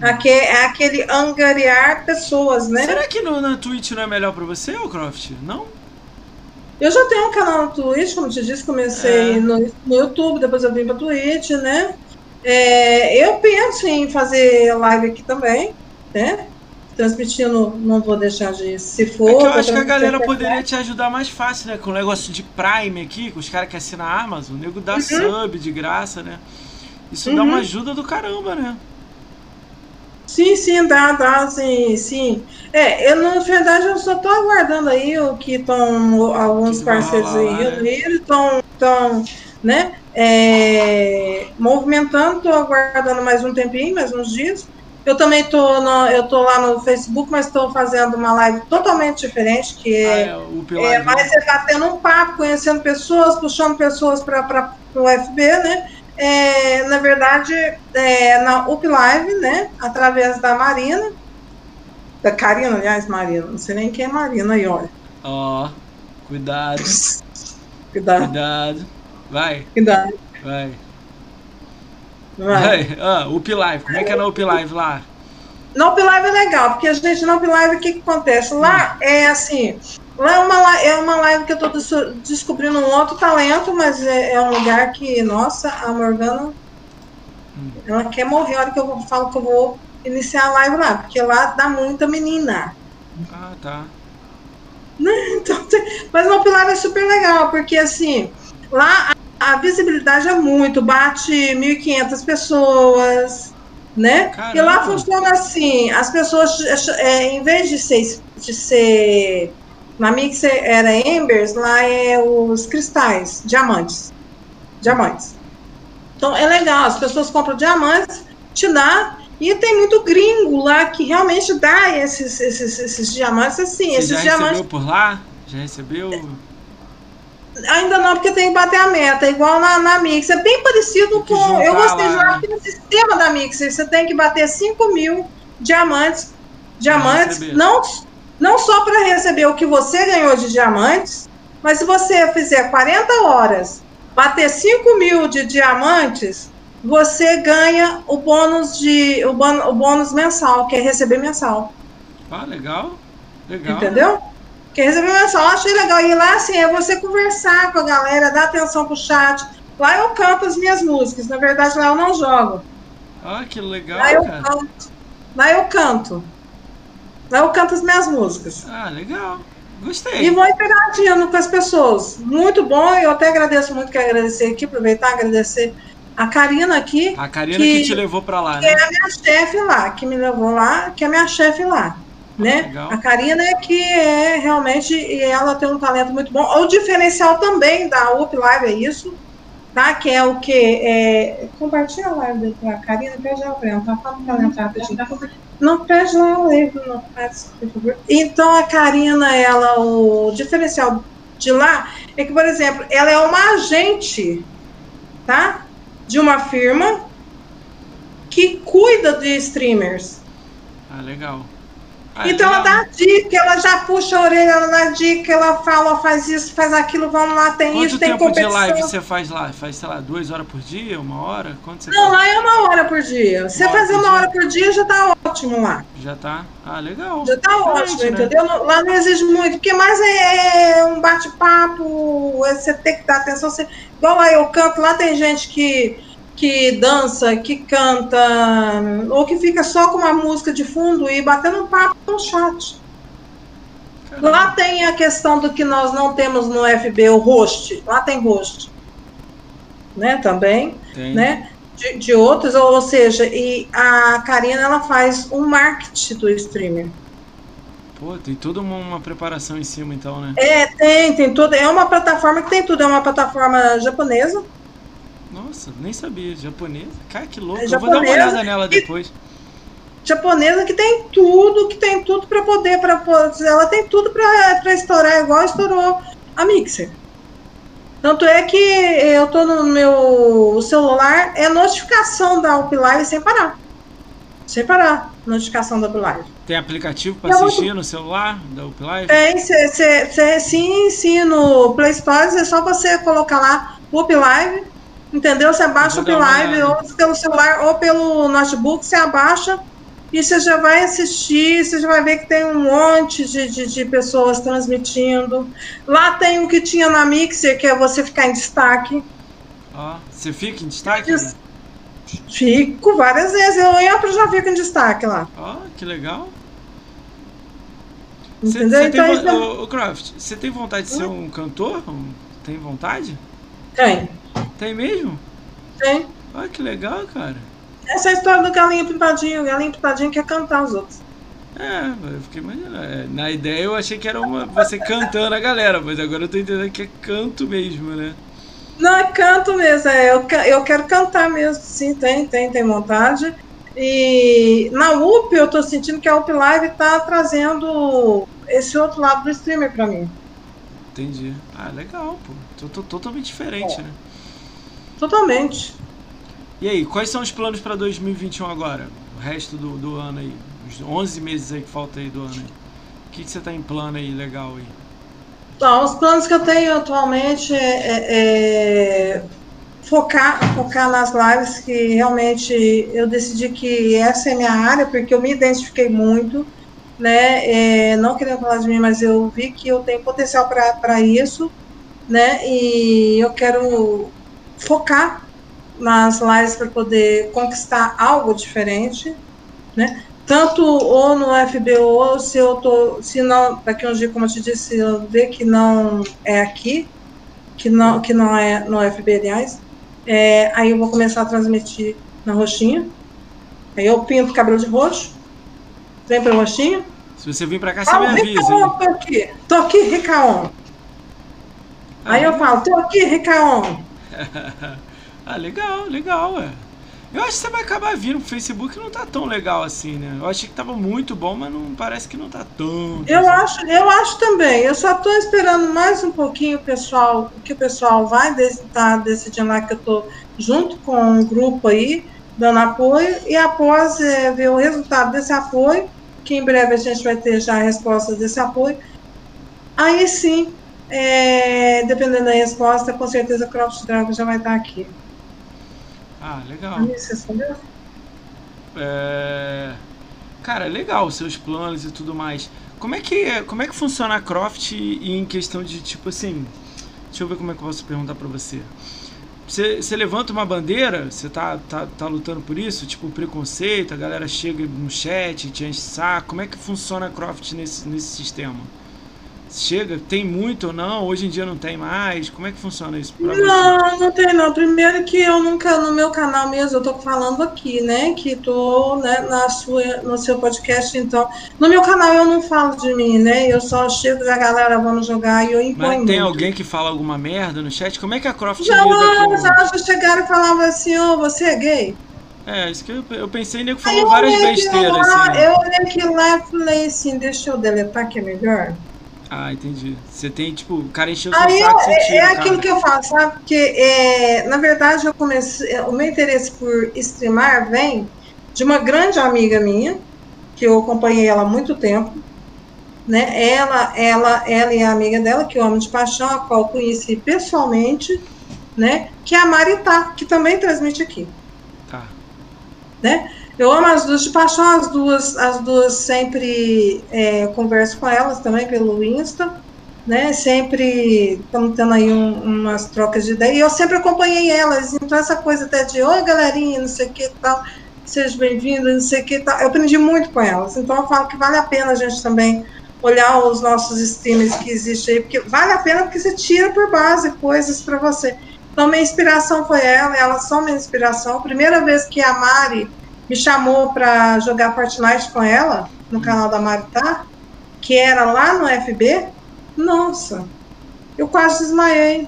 Aque, é aquele angariar pessoas, né? Será que no, na Twitch não é melhor pra você, ô Croft? Não? Eu já tenho um canal no Twitch, como eu te disse, comecei É. no, no YouTube, depois eu vim pra Twitch, né? É, eu penso em fazer live aqui também, né? Transmitindo, não vou deixar de, se for. É que eu acho que a galera poderia te ajudar mais fácil, né? Com o negócio de Prime aqui, com os caras que assinam a Amazon, o nego dá sub de graça, né? Isso dá Uhum. uma ajuda do caramba, né? Sim, sim, dá, dá, sim, sim. É, eu, na verdade, eu só tô aguardando aí o que estão, alguns parceiros aí, né? eles estão, tão, né, é, movimentando, tô aguardando mais um tempinho, mais uns dias. Eu também tô, no, eu tô lá no Facebook, mas estou fazendo uma live totalmente diferente, que Ah, é, é, o é, Pilar. mais é batendo um papo, conhecendo pessoas, puxando pessoas para o UFB, né? É, na verdade, é, na UP Live, né? Através da Marina, da Karina, aliás, Marina, não sei nem quem é Marina aí, olha. Ó, cuidado, Cuidado, cuidado. Vai, cuidado. vai. Vai. Vai. Ah, Up Live. Como é que é na Up Live lá? No Up Live é legal, porque a gente no Up Live, o que, que acontece? Lá é assim, lá é uma, é uma live que eu tô des- descobrindo um outro talento, mas é, é um lugar que, nossa, a Morgana, ela quer morrer a hora que eu falo que eu vou iniciar a live lá, porque lá dá muita menina. Ah, tá. [laughs] Então, tem- mas no Live é super legal, porque assim, lá a, a visibilidade é muito, bate 1.500 pessoas, né? E lá Caramba. funciona assim, as pessoas, é, em vez de ser, de ser na Mixer era Embers, lá é os cristais, diamantes. Diamantes. Então é legal, as pessoas compram diamantes, te dá, e tem muito gringo lá que realmente dá esses, esses, esses diamantes assim, Você esses já diamantes. recebeu por lá? Já recebeu? Ainda não, porque tem que bater a meta, igual na, na Mixer. É bem parecido com. Eu gostei de que no sistema da Mixer você tem que bater 5 mil diamantes. Diamantes, não, não só para receber o que você ganhou de diamantes, mas se você fizer 40 horas, bater 5 mil de diamantes, você ganha o bônus de o bônus, o bônus mensal, que é receber mensal. Ah, legal. Legal. Entendeu? Quem recebeu mensal, eu achei legal. E lá, assim, é você conversar com a galera, dar atenção pro chat. Lá eu canto as minhas músicas. Na verdade, lá eu não jogo. Ah, que legal, Lá eu cara. canto. Lá eu canto. Lá eu canto as minhas músicas. Ah, legal. E Gostei. vou interagindo com as pessoas. Muito bom. Eu até agradeço muito, quero agradecer aqui, aproveitar, agradecer a Karina aqui, A Karina que, que- te levou pra lá, que é né? a minha chefe lá, que me levou lá, que é a minha chefe lá. Né? legal. A Karina é que é realmente, e ela tem um talento muito bom. O diferencial também da UP Live é isso, tá? Que é o que? É, compartilha a live com a Karina, pede ela pra ela, tá? Fala pra ela entrar rapidinho. Não, pede lá a live, não por favor. Então a Karina, ela, o diferencial de lá é que, por exemplo, ela é uma agente, tá? De uma firma que cuida de streamers. Ah, legal. Ah, Então ela dá dica, ela já puxa a orelha, ela dá dica, ela fala, faz isso, faz aquilo, vamos lá, tem Quanto isso, tem tempo de competição. live você faz lá? Faz, sei lá, duas horas por dia, uma hora? Quanto você Não, faz? lá é uma hora por dia. Você Uma hora fazer uma dia? hora por dia já tá ótimo lá. Já tá? Ah, legal. Já tá ótimo, né? entendeu? Lá não exige muito, porque mais é um bate-papo, é você tem que dar atenção. Você... Igual lá eu canto, lá tem gente que, que dança, que canta, ou que fica só com uma música de fundo e batendo um papo no chat. Caramba. Lá tem a questão do que nós não temos no FB, o host. Lá tem host. Né, também, Tem. né? De, de outros, ou, ou seja, e a Karina ela faz um marketing do streamer. Pô, tem toda uma, uma preparação em cima, então, né? É, tem, tem tudo. É uma plataforma que tem tudo. É uma plataforma japonesa. Nossa, nem sabia. Japonesa? Cara, que louco. É Eu vou dar uma olhada nela depois. Japonesa que tem tudo, que tem tudo para poder, para ela tem tudo para estourar, igual estourou a Mixer. Tanto é que eu tô no meu celular, é notificação da Uplive sem parar. Sem parar, notificação da Uplive. Tem aplicativo Não, assistir no celular da Uplive? Tem, cê, cê, cê, sim, sim, no Play Store, é só você colocar lá Uplive, entendeu? Você abaixa o olhada. ou pelo celular, ou pelo notebook, você abaixa e você já vai assistir, você já vai ver que tem um monte de, de, de pessoas transmitindo. Lá tem o que tinha na Mixer, que é você ficar em destaque. Ó, você fica em destaque? Isso. Fico várias vezes, eu entro e já fico em destaque lá. Ó, que legal. Você Entendeu? tem, Então, é- ô, ô, Croft, você tem vontade de ser um cantor? Um- Tem vontade? tem, Tem mesmo? tem. Olha que legal, cara. Essa é a história do galinho pintadinho. O galinho pintadinho quer cantar os outros. É, eu fiquei imaginando. É, Na ideia eu achei que era uma, você cantando a galera, mas agora eu tô entendendo que é canto mesmo, né? Não, é canto mesmo. É, eu, eu quero cantar mesmo. Sim, tem, tem, tem vontade. E na UP eu tô sentindo que a UP Live tá trazendo esse outro lado do streamer pra mim. Entendi. Ah, legal, pô. Tô, tô totalmente diferente, né? Totalmente. E aí, quais são os planos pra 2021 agora? O resto do, do ano aí? Os 11 meses aí que falta aí do ano aí. O que, que você tá em plano aí legal aí? Então, os planos que eu tenho atualmente é, é- é focar, focar nas lives que realmente eu decidi que essa é minha área, porque eu me identifiquei muito, né? É, não querendo falar de mim, mas eu vi que eu tenho potencial para isso, né? E eu quero focar nas lives para poder conquistar algo diferente, né? Tanto ou no FBO, se eu tô, se não, daqui a um dia, como eu te disse, eu ver que não é aqui, que não, que não é no FB, aliás, é, aí eu vou começar a transmitir na roxinha. Aí eu pinto o cabelo de roxo, vem para roxinha. Se você vir para cá, você ah, me avisa. Recaon, tô aqui, tô aqui, Recaon. Ah, aí eu falo, tô aqui, Recaon. Ah, legal, legal, ué. Eu acho que você vai acabar vindo. O Facebook não tá tão legal assim, né? Eu achei que tava muito bom, mas não parece que não tá tão. Eu acho, eu acho também. Eu só tô esperando mais um pouquinho o pessoal, que o pessoal vai estar tá decidindo lá que eu tô junto com o grupo aí, dando apoio, e após é, ver o resultado desse apoio, que em breve a gente vai ter já a resposta desse apoio, aí sim, é, dependendo da resposta, com certeza o Croft Dragon já vai estar aqui. Ah, legal. Você sabia? É... Cara, legal os seus planos e tudo mais. Como é que, como é que funciona a Croft em questão de, tipo assim... Deixa eu ver como é que eu posso perguntar pra você. Você, você levanta uma bandeira, você tá, tá, tá lutando por isso? Tipo, preconceito, a galera chega no chat, te enche saco. Como é que funciona a Croft nesse, nesse sistema? Chega, tem muito ou não? Hoje em dia não tem mais? Como é que funciona isso? não, você? não tem não. Primeiro que eu nunca, no meu canal mesmo, eu tô falando aqui, né? Que tô né, na sua, no seu podcast, então. No meu canal eu não falo de mim, né? Eu só chego da galera, vamos jogar e eu imponho. Mas tem muito. alguém que fala alguma merda no chat? Como é que a Croft já, lida Já, já chegaram e falavam assim, ô, oh, você é gay? É, isso que eu, eu pensei, nego falou várias besteiras. Lá, assim, né? Eu olhei aqui lá e falei assim, deixa eu deletar que é melhor. Ah, entendi. Você tem, tipo, o cara encheu o seu Aí, saco, você tira, É aquilo cara. que eu falo, sabe? Porque, é, na verdade, eu comecei, o meu interesse por streamar vem de uma grande amiga minha, que eu acompanhei ela há muito tempo, né? Ela, ela, ela e a amiga dela, que eu amo de paixão, a qual conheci pessoalmente, né? Que é a Maritá, que também transmite aqui. Tá. Né? Eu amo as duas de paixão, as duas, as duas sempre é, converso com elas também pelo Insta, né? Sempre estamos tendo aí um, umas trocas de ideia. E eu sempre acompanhei elas, então essa coisa até de oi galerinha, não sei o que tal, seja bem-vindo, não sei o que tal. Eu aprendi muito com elas, então eu falo que vale a pena a gente também olhar os nossos streams que existem aí, porque vale a pena porque você tira por base coisas para você. Então, minha inspiração foi ela, elas são minha inspiração. Primeira vez que a Mari me chamou para jogar Fortnite com ela, no canal da Maritá, que era lá no FB, nossa, eu quase desmaiei.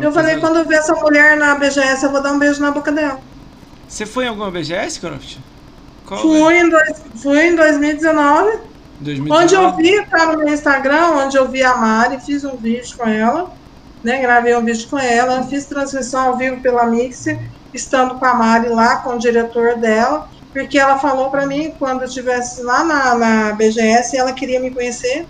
eu falei, quando eu ver essa mulher na BGS, eu vou dar um beijo na boca dela. Você foi em alguma BGS, Croft? fui, em dois, fui em 2019, 2019. Onde eu vi, tá no meu Instagram, onde eu vi a Mari, fiz um vídeo com ela, né? Gravei um vídeo com ela, fiz transmissão ao vivo pela Mixer estando com a Mari lá, com o diretor dela, porque ela falou para mim, quando eu estivesse lá na, na BGS, ela queria me conhecer,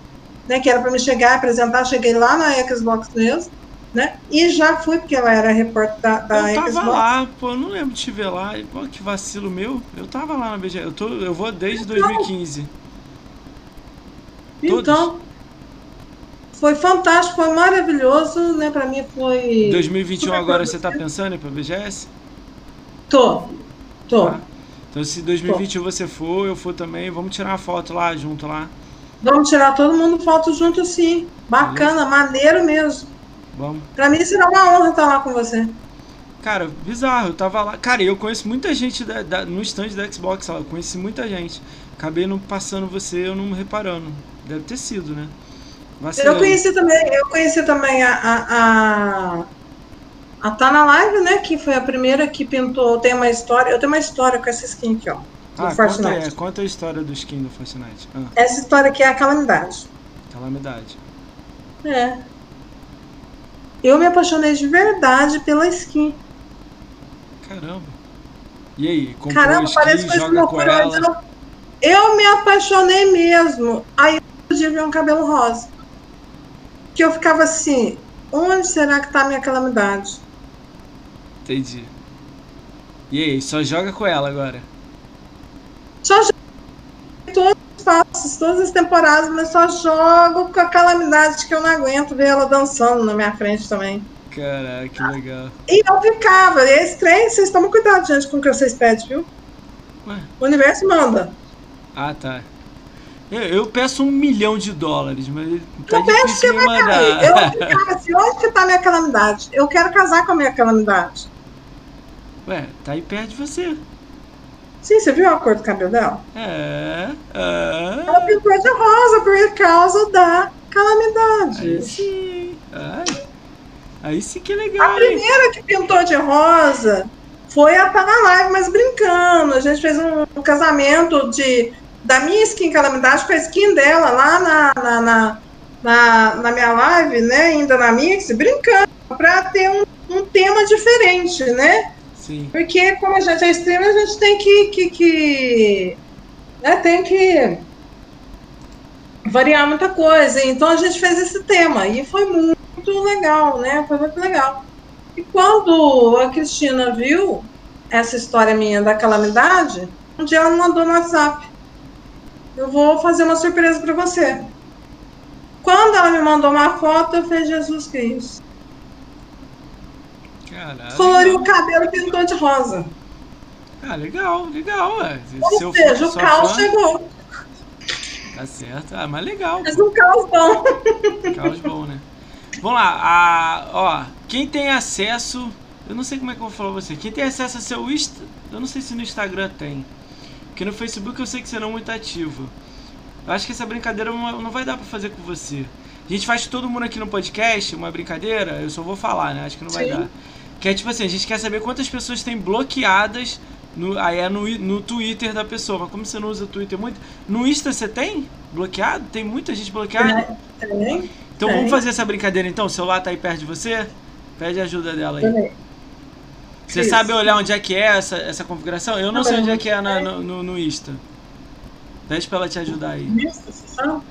né, que era para me chegar, apresentar, cheguei lá na Xbox mesmo, né, e já fui, porque ela era repórter da, da eu tava lá, pô, eu não lembro de te ver lá, pô, que vacilo meu, eu tava lá na BGS, eu, tô, eu vou desde então, 2015. Então, foi fantástico, foi maravilhoso, né, para mim foi... 2021 agora você tá pensando em ir pra BGS? Tô. Tô. Tá. Então se 2021 Tô. você for, eu for também, vamos tirar uma foto lá junto lá. Vamos tirar todo mundo foto junto sim. Bacana, Beleza. maneiro mesmo. Vamos. Pra mim será uma honra estar lá com você. Cara, bizarro, eu tava lá. Cara, eu conheço muita gente da, da, no stand da Xbox, eu conheci muita gente. Acabei não passando você, eu não reparando. Deve ter sido, né? Eu conheci também, eu conheci também a, a, a a Tá na Live, né? Que foi a primeira que pintou. Tem uma história. Eu tenho uma história com essa skin aqui, ó. Ah, conta, é, conta a história do skin do Fortnite. Ah. Essa história aqui é a calamidade. Calamidade. É. Eu me apaixonei de verdade pela skin. Caramba. E aí, comprou Caramba, skin, parece que com ela? Eu, eu me apaixonei mesmo. Aí eu tive um cabelo rosa. Que eu ficava assim, onde será que tá a minha calamidade? Entendi. E aí, só joga com ela agora. Só jogo todos os passos, todas as temporadas, mas só jogo com a calamidade que eu não aguento ver ela dançando na minha frente também. Caraca, que legal. E eu ficava, e esse trem, vocês tomam cuidado, gente, com o que vocês pedem, viu? Ué? O universo manda. Ah, tá. Eu, eu peço um milhão de dólares, mas tá eu peço que vai mandar. cair. Eu [laughs] ficava assim, onde que tá a minha calamidade? Eu quero casar com a minha calamidade. Ué, tá aí perto de você. Sim, você viu a cor do cabelo dela? É. é. Ela pintou de rosa por causa da calamidade. Aí sim. Ai. Aí sim que é A legal, hein? primeira que pintou de rosa foi a Tá na Live, mas brincando. A gente fez um, um casamento de, da minha skin calamidade com a skin dela lá na, na, na, na, na minha live, né? Ainda na Mix, brincando, pra ter um, um tema diferente, né? Sim. Porque como a gente é streamer, a gente tem que, que, que né, tem que variar muita coisa. Então a gente fez esse tema e foi muito legal, né? Foi muito legal. E quando a Cristina viu essa história minha da calamidade, um dia ela me mandou no WhatsApp. Eu vou fazer uma surpresa para você. Quando ela me mandou uma foto, eu falei, Jesus Cristo. Caralho. Coloriu o cabelo e pintou de rosa. Ah, legal, legal, ué. Ou Se eu seja, o caos fã, chegou. Tá certo. Ah, mas legal. Mas um caos bom. Caos bom, né? Vamos lá, a, ó, quem tem acesso, eu não sei como é que eu vou falar pra você, quem tem acesso a seu Insta, eu não sei se no Instagram tem, porque no Facebook eu sei que você não é muito ativo. Eu acho que essa brincadeira não vai dar pra fazer com você. A gente faz todo mundo aqui no podcast, uma brincadeira, eu só vou falar, né? Acho que não vai Sim. dar. Que é tipo assim, a gente quer saber quantas pessoas tem bloqueadas no, aí é no, no Twitter da pessoa. Mas como você não usa o Twitter muito, no Insta você tem bloqueado? Tem muita gente bloqueada? Tem, Então Tem. vamos fazer essa brincadeira então? O celular tá aí perto de você? Pede ajuda dela aí. Você Isso. sabe olhar onde é que é essa, essa configuração? Eu não Tá sei onde é que é na- no, no, Insta. Pede pra ela te ajudar aí. Isso, você sabe?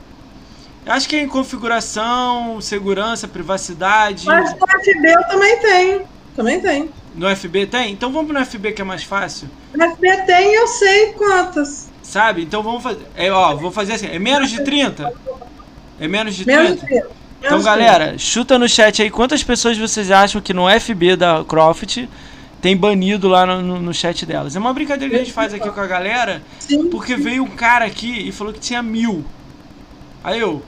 Acho que é em configuração, segurança, privacidade. Mas no FB eu também tenho. Também tem. No FB tem? Então vamos no FB que é mais fácil. No FB tem eu sei quantas. Sabe? Então vamos fazer. É, ó, vou fazer assim. É menos de 30? É menos de 30? Menos de 30. Então, galera, chuta no chat aí quantas pessoas vocês acham que no FB da Croft tem banido lá no, no- no chat delas. É uma brincadeira que a gente faz aqui com a galera, 30. Sim. porque veio um cara aqui e falou que tinha mil. Aí eu,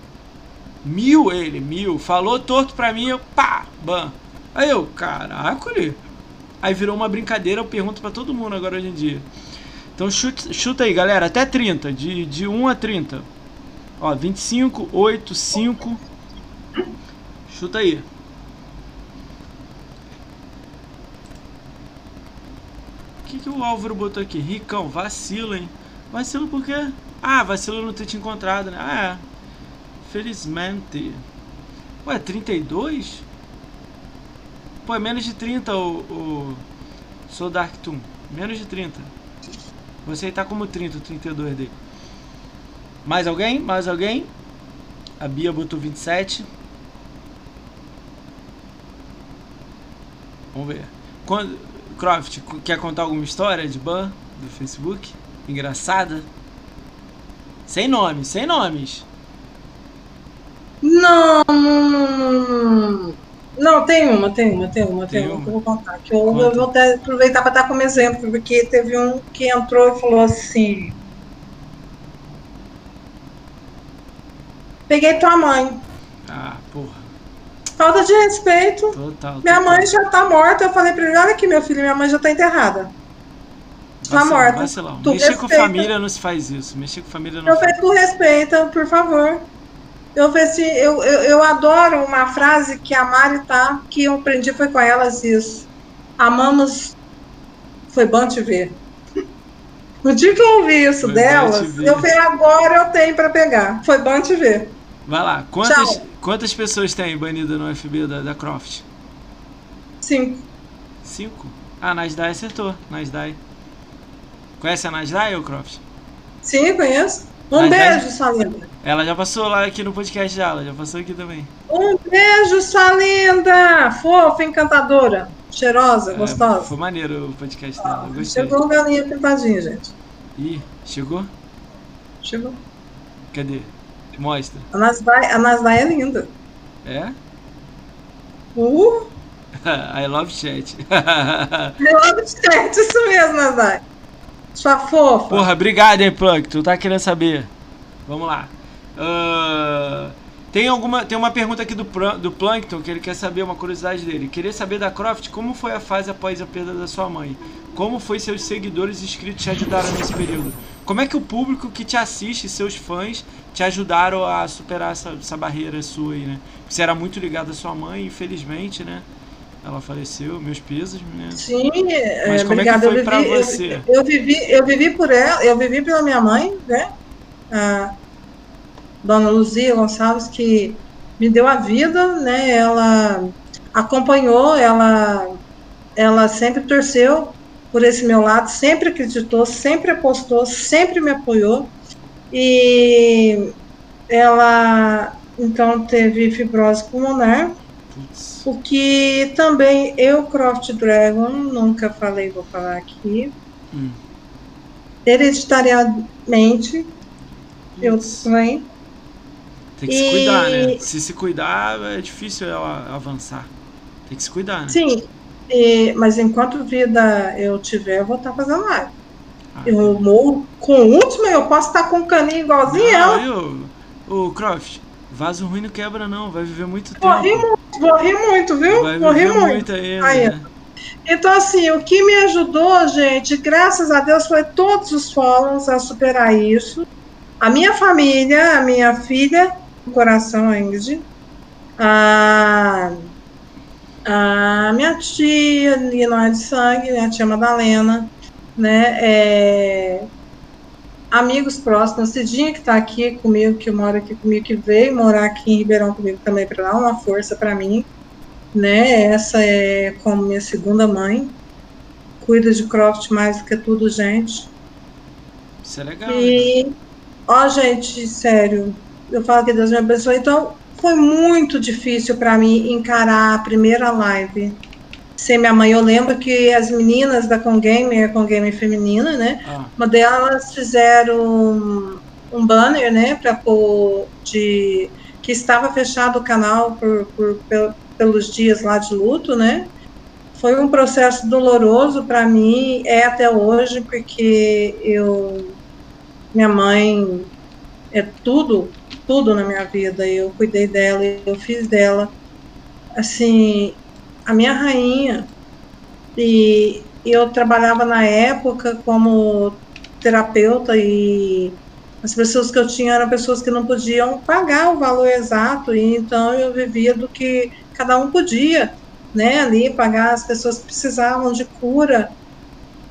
mil ele, mil, falou torto pra mim, eu, pá, ban. Aí eu, caraca. Aí virou uma brincadeira, eu pergunto pra todo mundo agora hoje em dia. Então chuta, chuta aí, galera, até 30, de, de 1 a 30. Ó, 25, 8, 5. Chuta aí. O que, que o Álvaro botou aqui? Ricão, vacilo, hein? Vacilo por quê? Ah, vacilo não ter te encontrado, né? Ah, é. Felizmente. Ué, 32? Pô, é menos de 30 o. o... Sou Dark Toon. Menos de 30. Você tá como 30, o 32 dele. Mais alguém? Mais alguém? A Bia botou 27. Vamos ver. Quando, Croft, quer contar alguma história de ban do Facebook? Engraçada? Sem nomes, sem nomes. Não, não, não, não. Não, tem uma, tem uma, tem uma, tem, Tem uma que eu vou contar. Que eu, eu vou até aproveitar para dar como exemplo, porque teve um que entrou e falou assim: Peguei tua mãe. Ah, porra. Falta de respeito. Total. Minha total. mãe já tá morta. Eu falei pra ele: Olha aqui, meu filho, minha mãe já tá enterrada. tá Vacilão, morta. Vacilão. Tu Mexer com respeita. família não se faz isso. Mexer com família não Eu faz. falei: Tu respeita, por favor. Eu, falei assim, eu, eu, eu adoro uma frase que a Mari tá, que eu aprendi foi com elas isso. Amamos, foi bom te ver. No dia que eu ouvi isso Foi delas, eu falei, agora eu tenho pra pegar. Foi bom te ver. Vai lá. Quantas, Tchau. quantas pessoas tem banida no FB da, da Croft? Cinco. Cinco? Ah, Nasdaq acertou. Nasdaq. Conhece a Nasdaq ou Croft? Sim, conheço. Um Mas vai- beijo, sua linda. Ela já passou lá aqui no podcast dela, já passou aqui também. Um beijo, sua linda. Fofa, encantadora. Cheirosa, É, gostosa. foi maneiro o podcast dela, eu gostei. Chegou o galinha pintadinha, gente. Ih, chegou? Chegou. Cadê? Mostra. A Nasdaq, a é linda. É? Uh, [laughs] I love chat. amo de certo, isso mesmo, Nasdaq. Sua fofa. Porra, obrigado, hein, Plunk. Tu tá querendo saber. Vamos lá. Ah, tem alguma. Tem uma pergunta aqui do, do Plankton que ele quer saber, uma curiosidade dele. Queria saber da Croft como foi a fase após a perda da sua mãe. Como foi seus seguidores e inscritos te ajudaram nesse período? Como é que o público que te assiste, seus fãs, te ajudaram a superar essa, essa barreira sua aí, né? Você era muito ligado à sua mãe, infelizmente, né? Ela faleceu, meus pesos, né? Sim, é, Mas como é que obrigada. foi eu pra vivi, eu- você? Eu, vivi, eu vivi por ela, eu vivi pela minha mãe, né? A dona Luzia Gonçalves, que me deu a vida, né? Ela acompanhou, ela, ela sempre torceu por esse meu lado, sempre acreditou, sempre apostou, sempre me apoiou. E ela então teve fibrose pulmonar, o que também eu, Croft Dragon, nunca falei, vou falar aqui. Hum. Hereditariamente, eu Putz. também. Tem que se E- cuidar, né? Se se cuidar, é difícil ela avançar. Tem que se cuidar, né? Sim, e- mas enquanto vida eu tiver, eu vou estar fazendo live. Ah, Eu morro com o último, eu posso estar com um caninho igualzinho ela. Não, eu, ô, Croft, vaso ruim não quebra não, vai viver muito tempo. Vou rir muito, vou rir muito, viu? Vai viver muito. muito ainda. Aí, né? Então, assim, o que me ajudou, gente, graças a Deus, foi todos os fóruns a superar isso. A minha família, a minha filha, do coração, a Ingrid, a, a minha tia, que não é de sangue, minha tia Madalena, né, é, amigos próximos, Cidinha que está aqui comigo, que mora aqui comigo, que veio morar aqui em Ribeirão comigo também, para dar uma força para mim, né? Essa é como minha segunda mãe. Cuida de Croft mais do que tudo, gente. Isso é legal. né? E, ó, gente, sério, eu falo que Deus me abençoe. Então, foi muito difícil para mim encarar a primeira live sem minha mãe. Eu lembro que as meninas da Congame, a Congame feminina, né? Ah, Uma delas fizeram um, banner, né, para pôr de que estava fechado o canal por, por- pel- pelos dias lá de luto, né? Foi um processo doloroso para mim, é até hoje, porque eu minha mãe é tudo, tudo na minha vida. Eu cuidei dela, eu fiz dela assim, a minha rainha. E eu trabalhava na época como terapeuta e as pessoas que eu tinha eram pessoas que não podiam pagar o valor exato e então eu vivia do que cada um podia, né, ali pagar as pessoas que precisavam de cura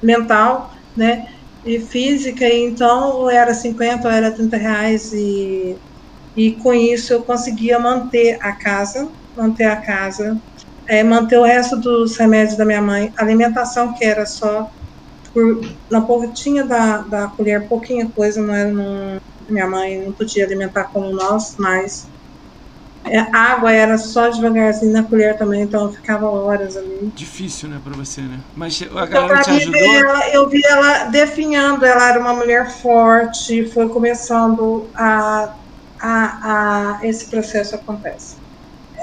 mental, né, e física, e então era 50 ou era 30 reais e, e com isso eu conseguia manter a casa, manter a casa, é, manter o resto dos remédios da minha mãe, alimentação que era só por, na pontinha da, da colher, pouquinha coisa, não era num, minha mãe não podia alimentar como nós, mas é, água era só devagarzinho na colher também, então eu ficava horas ali. difícil, né, pra você, né? Mas a Então, galera te ajudou? ela- eu vi ela definhando, ela era uma mulher forte, foi começando a, a, a esse processo acontece.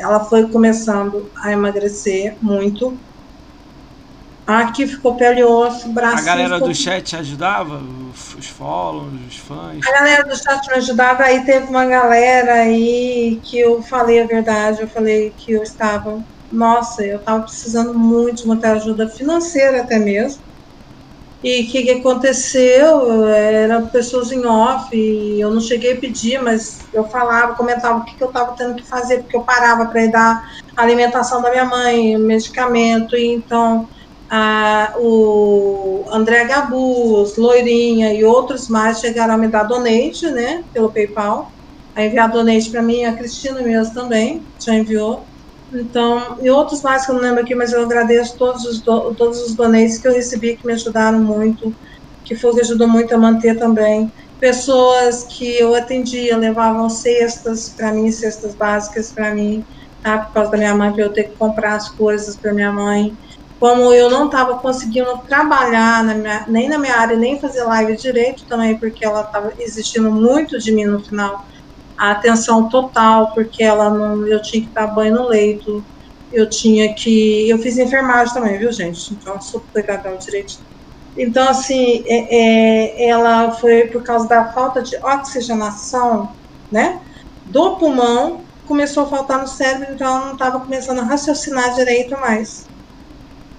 Ela foi começando a emagrecer muito. Aqui ficou pele e osso, braço. A galera ficou do chat ajudava? Os follows, os fãs? A galera do chat me ajudava, aí teve uma galera aí que eu falei a verdade, eu falei que eu estava, nossa, eu estava precisando muito de muita ajuda financeira até mesmo. E o que, que aconteceu? Eram pessoas em off, e eu não cheguei a pedir, mas eu falava, comentava o que, que eu estava tendo que fazer, porque eu parava para ir dar alimentação da minha mãe, medicamento, e então ah, o André Gabus, Loirinha e outros mais chegaram a me dar donate, né, pelo PayPal, a enviar donate para mim, a Cristina mesmo também já enviou. Então, e outros mais que eu não lembro aqui, mas eu agradeço todos os, do, todos os donates que eu recebi, que me ajudaram muito, que foi que ajudou muito a manter também pessoas que eu atendia levavam cestas para mim, cestas básicas para mim, tá? por causa da minha mãe, para eu ter que comprar as coisas para minha mãe. Como eu não estava conseguindo trabalhar na minha, nem na minha área, nem fazer live direito também, porque ela estava exigindo muito de mim no final, a atenção total, porque ela não, eu tinha que dar banho no leito, eu tinha que. Eu fiz enfermagem também, viu, gente? Então, sou cuidadão direito. Então, assim, é, é, ela foi por causa da falta de oxigenação, né? Do pulmão, começou a faltar no cérebro, então ela não estava começando a raciocinar direito mais.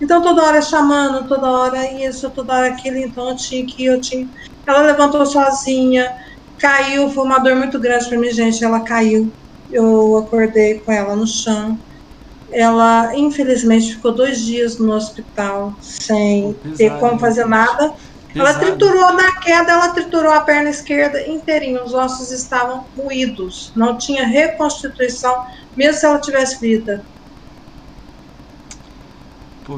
Então, toda hora chamando, toda hora isso, toda hora aquilo, então eu tinha que, eu tinha. Ela levantou sozinha, caiu, foi uma dor muito grande para mim, gente. Ela caiu, eu acordei com ela no chão ela infelizmente ficou dois dias no hospital sem Pesado, ter como fazer nada. Pesado. Ela triturou na queda, ela triturou a perna esquerda inteirinha, os ossos estavam moídos, não tinha reconstituição, mesmo se ela tivesse vida.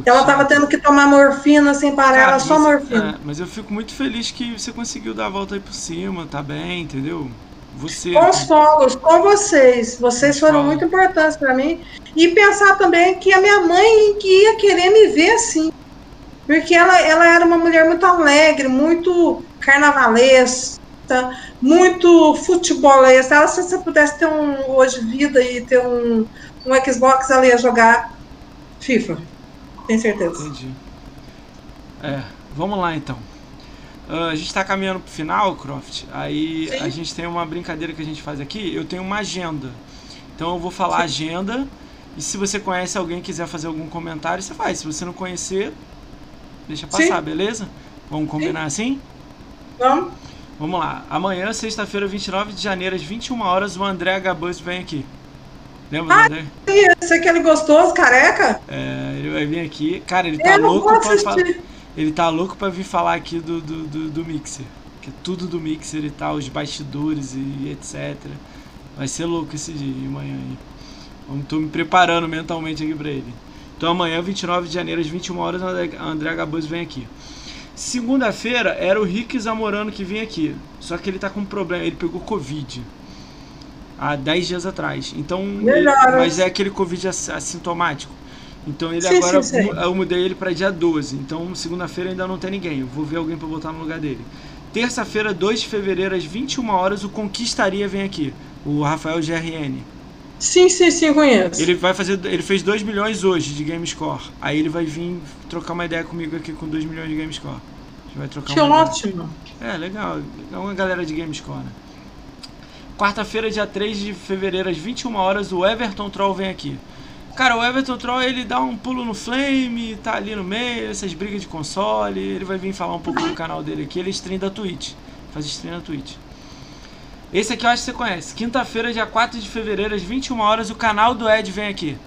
Ela estava tendo que tomar morfina sem parar, Cara, ela só morfina. É, mas eu fico muito feliz que você conseguiu dar a volta aí por cima, tá bem, entendeu? Você. Com os fogos, com vocês. Vocês foram muito importantes para mim. E pensar também que a minha mãe que ia querer me ver assim. Porque ela, ela era uma mulher muito alegre, muito carnavalesca, muito futebolista. Ela, se você pudesse ter um hoje vida e ter um, um Xbox, ela ia jogar FIFA. Tenho certeza. Entendi. É, vamos lá então. Uh, a gente está caminhando para o final, Croft. Aí Sim. a gente tem uma brincadeira que a gente faz aqui. Eu tenho uma agenda. Então eu vou falar Sim. agenda. E se você conhece alguém quiser fazer algum comentário, você faz. Se você não conhecer, deixa passar, Sim. beleza? Vamos combinar assim? Vamos. Vamos lá. Amanhã, sexta-feira, 29 de janeiro, às 21 horas, o André Gabus vem aqui. Lembra ah, do André? Esse é aquele gostoso, careca? É, ele vai vir aqui. Cara, ele tá eu louco pra falar. Ele tá louco pra vir falar aqui do, do, do, do Mixer. Que é tudo do Mixer e tal, os bastidores e etc. Vai ser louco esse dia amanhã aí. Vamos, tô me preparando mentalmente aqui pra ele. Então amanhã, 29 de janeiro, às 21 horas, o André Gabuz vem aqui. Segunda-feira era o Rick Zamorano que vinha aqui. Só que ele tá com um problema, ele pegou Covid. Há 10 dias atrás. Então, ele, mas é aquele Covid assintomático. Então ele sim, agora sim, sim. eu mudei ele para dia 12. Então segunda-feira ainda não tem ninguém. Eu vou ver alguém para botar no lugar dele. Terça-feira, 2 de fevereiro, às 21 horas, o Conquistaria vem aqui. O Rafael GRN. Sim, sim, sim, conheço. Ele vai fazer. Ele fez 2 milhões hoje de Game Score. Aí ele vai vir trocar uma ideia comigo aqui com 2 milhões de Game Score. A gente vai trocar que uma ótimo. Ideia. É, legal. É uma galera de Game Score, né? Quarta-feira, dia 3 de fevereiro, às 21 horas, o Everton Troll vem aqui. Cara, o Everton Troll ele dá um pulo no Flame, tá ali no meio, essas brigas de console. Ele vai vir falar um pouco do canal dele aqui. Ele stream da Twitch. Faz stream na Twitch. Esse aqui eu acho que você conhece. Quinta-feira, dia 4 de fevereiro, às 21 horas, o canal do Ed vem aqui.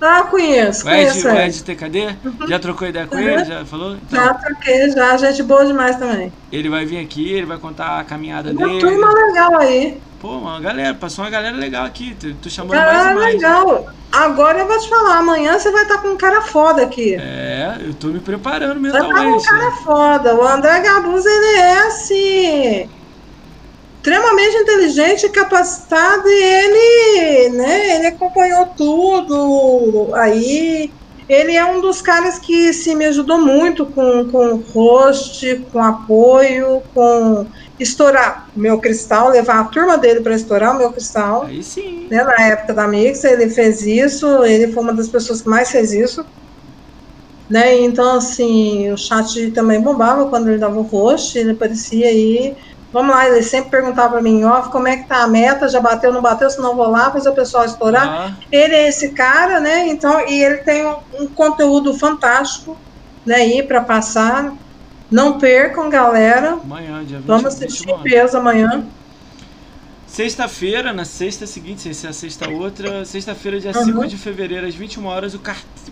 Ah, conheço. O Ed, conheço, o Ed TKD? Uhum. Já trocou ideia com uhum. ele? Já falou? Então, já troquei, já. Gente boa demais também. Ele vai vir aqui, ele vai contar a caminhada uma dele. Uma turma legal aí. Pô, uma galera, passou uma galera legal aqui. Tu, tu chamou galera mais e mais. legal. Agora eu vou te falar, amanhã você vai estar com um cara foda aqui. É, eu tô me preparando mentalmente. Vai estar com um cara foda. O André Gabuz, ele é assim extremamente inteligente, capacitado e ele, né, ele acompanhou tudo. Aí ele é um dos caras que se me ajudou muito com, com host, com apoio, com estourar o meu cristal, levar a turma dele para estourar o meu cristal. Aí sim. Né, na época da Mix, ele fez isso, ele foi uma das pessoas que mais fez isso. Né, então, assim, o chat também bombava quando ele dava o host, ele aparecia aí. Vamos lá, ele sempre perguntava para mim, ó, como é que tá a meta, já bateu, não bateu, se não vou lá, fazer o pessoal estourar. Ah. Ele é esse cara, né? Então, e ele tem um, um conteúdo fantástico, né, aí para passar. Não percam, galera. Amanhã, dia 20, Vamos assistir peso amanhã. Sexta-feira, na sexta seguinte, se é a sexta outra, sexta-feira, dia uhum. 5 de fevereiro, às 21 horas, o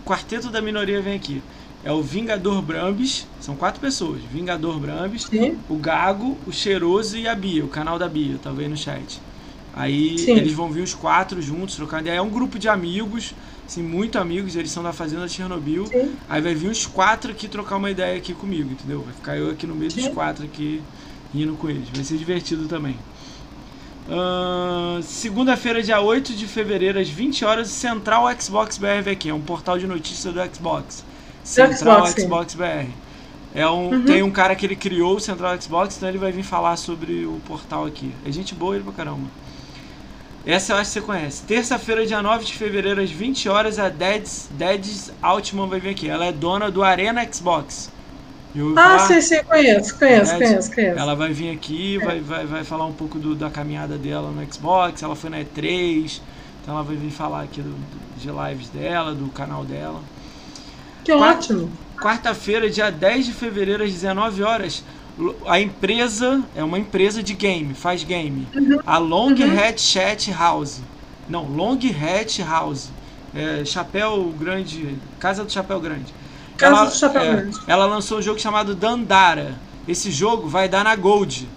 quarteto da minoria vem aqui. É o Vingador Brambis, são quatro pessoas. Vingador Brambis, Sim. o Gago, o Cheiroso e a Bia, o canal da Bia, tá vendo no chat. Aí Sim. eles vão vir os quatro juntos, trocar ideia. É um grupo de amigos, assim, muito amigos, eles são da Fazenda Chernobyl. Sim. Aí vai vir os quatro aqui trocar uma ideia aqui comigo, entendeu? Vai ficar eu aqui no meio dos quatro aqui. rindo com eles. Vai ser divertido também. Uh, Segunda-feira, dia 8 de fevereiro, às 20 horas, Central Xbox BR aqui. É um portal de notícias do Xbox. Central Xbox. Xbox BR. É um, Uhum. Tem um cara que ele criou o Central Xbox, então ele vai vir falar sobre o portal aqui. É gente boa ele pra caramba. Essa eu acho que você conhece. Terça-feira, dia 9 de fevereiro, às 20 horas, a Deads, Deads Altman vai vir aqui. Ela é dona do Arena Xbox. Ah, sim, sim, conheço, conheço, conheço, conheço. Ela vai vir aqui, vai, vai, vai falar um pouco do- da caminhada dela no Xbox. Ela foi na E3, então ela vai vir falar aqui do- de lives dela, do canal dela. Que ótimo. Quarta-feira, dia 10 de fevereiro, às 19 horas, a empresa, é uma empresa de game, faz game. A Long Hat Chat House. Não, Long Hat House. É, Chapéu Grande, Casa do Chapéu Grande. Casa do Chapéu é, Grande. Ela lançou um jogo chamado Dandara. Esse jogo vai dar na Gold,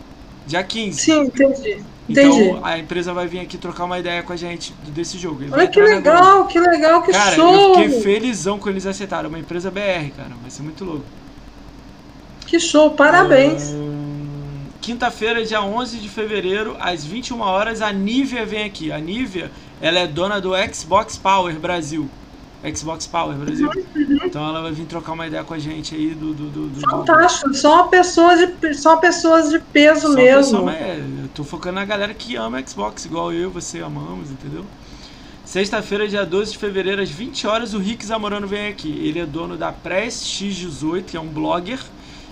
dia 15. Sim, entendi. Então Entendi. a empresa vai vir aqui trocar uma ideia com a gente desse jogo. Ele Olha que legal, que legal, que Cara, show! eu fiquei felizão quando eles aceitaram. É uma empresa BR, cara. Vai ser muito louco. Que show, parabéns. Hum, Quinta-feira, dia 11 de fevereiro, às 21 horas, a Nivea vem aqui. A Nivea, ela é dona do Xbox Power Brasil. Xbox Power Brasil. Então ela vai vir trocar uma ideia com a gente aí do. do, do, do Fantástico, só pessoas de, só pessoas de peso Só mesmo. pessoa, é, eu tô focando na galera que ama Xbox, igual eu e você amamos, entendeu? Sexta-feira, dia 12 de fevereiro, às 20 horas, o Rick Zamorano vem aqui. Ele é dono da Press X18, que é um blogger,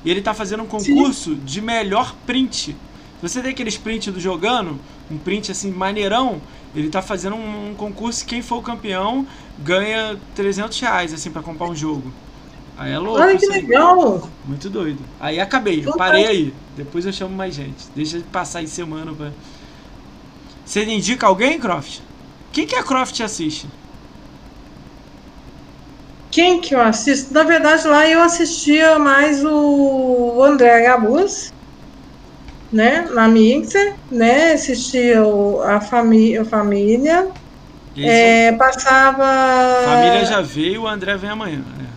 e ele tá fazendo um concurso de melhor print. Você tem aqueles print do jogando, um print assim maneirão, ele tá fazendo um, um concurso, quem for o campeão ganha 300 reais, assim, pra comprar um jogo. Aí é louco Olha que aí. legal. Muito doido. Aí acabei, eu parei aí. Depois eu chamo mais gente. Deixa de passar em semana pra. Você indica alguém, Croft? Quem que a Croft assiste? Quem que eu assisto? Na verdade, lá eu assistia mais o André Gabus, né? Na Mixer, né? Assistia o, a, famí a família. É, passava. Família já veio, o André vem amanhã. né?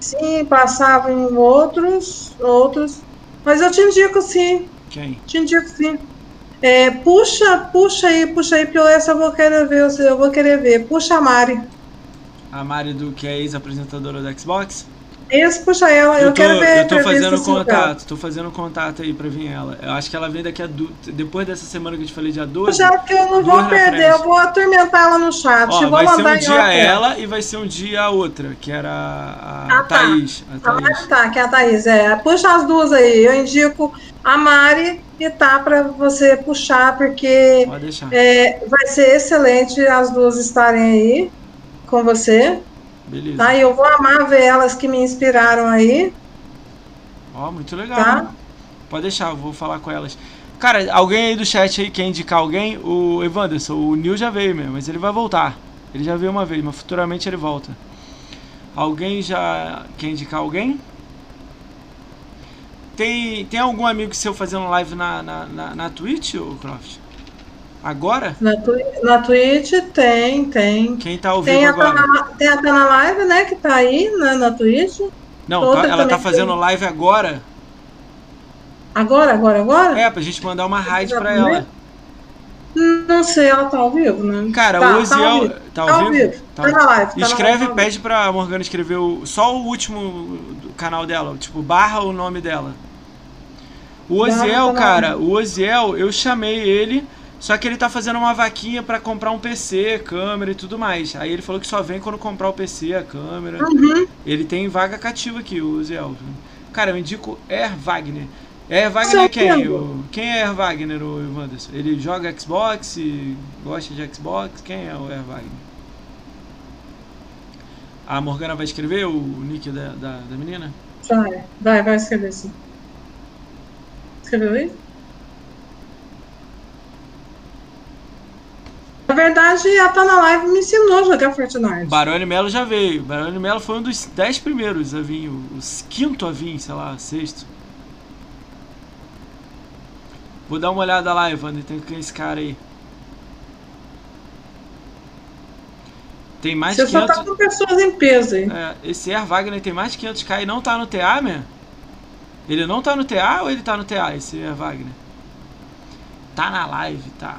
Sim, passava em outros, outros. Mas eu te indico sim, Quem? te indico sim. É, puxa, puxa aí, puxa aí, porque essa eu vou querer ver, eu vou querer ver. Puxa a Mari. A Mari do que é ex-apresentadora do Xbox? Esse, puxa ela, eu, tô, quero ver eu tô fazendo contato, tô fazendo contato aí pra vir ela. Eu acho que ela vem daqui a. Du... Depois dessa semana que eu te falei, dia 12. Já que eu não vou perder, eu vou atormentar ela no chat. Ó, vou vai ser um dia ela e vai ser um dia a outra, que era a, a Ah, tá. Thaís. A Ah, Thaís. tá, que é a Thaís. É. Puxa as duas aí. Eu indico a Mari e tá pra você puxar, porque é, vai ser excelente as duas estarem aí com você. Beleza. Tá? E eu vou amar ver elas que me inspiraram aí. Ó, muito legal. Tá. né? Pode deixar, eu vou falar com elas. Cara, alguém aí do chat aí quer indicar alguém? O Evanderson, o Nil já veio mesmo, mas ele vai voltar. Ele já veio uma vez, mas futuramente ele volta. Alguém já quer indicar alguém? Tem, tem algum amigo seu fazendo live na, na, na, na Twitch, ô Croft? Agora? Na, Twi- na Twitch tem, tem. Quem tá ao vivo Tem agora? Tem a Tana Live, né? Que tá aí na, na Twitch. Não, tá- ela tá fazendo tem. live agora. Agora, agora, agora? É, pra gente mandar uma raid pra ela. Não sei, ela tá ao vivo, né? Cara, tá, o Tá ao Oziel. vivo. Tá ao Tá ao vivo? vivo. Tá Tá na live. tá na Escreve, live, tá pede pra Morgana escrever o, só o último canal dela, tipo, barra o nome dela. O Oziel, cara, o Oziel, eu chamei ele, só que ele tá fazendo uma vaquinha pra comprar um PC, câmera e tudo mais. Aí ele falou que só vem quando comprar o PC, a câmera. Uhum. Ele tem vaga cativa aqui, o Oziel. Cara, eu indico Air Wagner. Air Wagner Seu é quem? O- quem é Air Wagner, o Wanderson? Ele joga Xbox, gosta de Xbox? Quem é o Air Wagner? A Morgana vai escrever o nick da, da, da menina? Vai, vai, vai escrever sim. Escreveu aí? Na verdade, a Tá na Live me ensinou a jogar Fortnite. Barone Melo já veio. Barone Melo foi um dos dez primeiros a vir, os quinto a vir, sei lá, sexto. Vou dar uma olhada lá, Evander, tem que esse cara aí. Tem mais Você de só 500... tá com pessoas em peso aí. É, esse Air Wagner tem mais de 500k e não tá no TA, man? Ele não tá no TA ou ele tá no TA? Esse é Wagner. Tá na live, tá.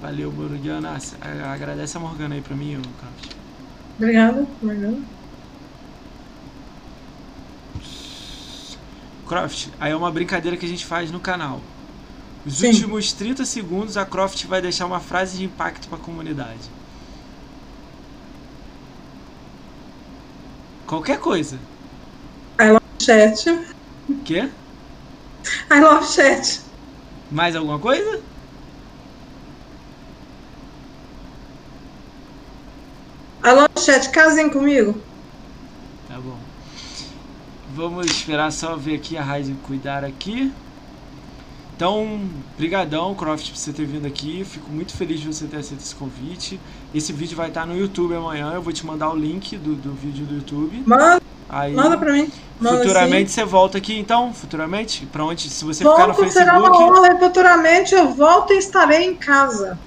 Valeu, Morgana. Agradece a Morgana aí pra mim, Croft. Obrigada, Morgana. Croft, aí é uma brincadeira que a gente faz no canal. Os Sim. últimos 30 segundos a Croft vai deixar uma frase de impacto pra comunidade. Qualquer coisa. Chat. Quê? I love chat. Mais alguma coisa? Alô, chat, casem comigo. Tá bom. Vamos esperar só ver aqui a Ryzen cuidar aqui. Então, brigadão, Croft, por você ter vindo aqui. Fico muito feliz de você ter aceito esse convite. Esse vídeo vai estar no YouTube amanhã. Eu vou te mandar o link do, do vídeo do YouTube. Manda, Aí, manda pra mim. Manda futuramente você volta aqui, então? Futuramente? Pra onde? Se você sim. ficar no Volto, será uma Facebook. honra. Futuramente eu volto e estarei em casa.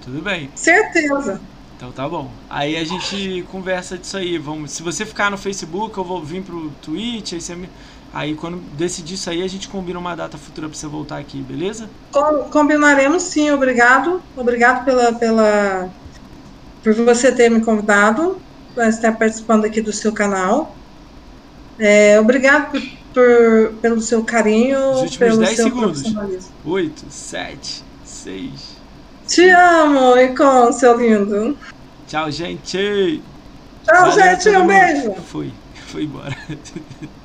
Tudo bem. Certeza. Então tá bom. Aí a gente conversa disso aí. Vamos, se você ficar no Facebook, eu vou vir pro Twitch, aí você me- Aí quando decidir isso aí, a gente combina uma data futura pra você voltar aqui, beleza? Com- combinaremos sim, obrigado. Obrigado pela, pela por você ter me convidado para estar participando aqui do seu canal. É, obrigado por, por- pelo seu carinho, Os últimos pelo 10 seu segundos. profissionalismo. 8, 7, 6. Te amo, Icon, seu lindo. Tchau, gente! Tchau, Valeu, gente. Um beijo. Fui, fui embora. [laughs]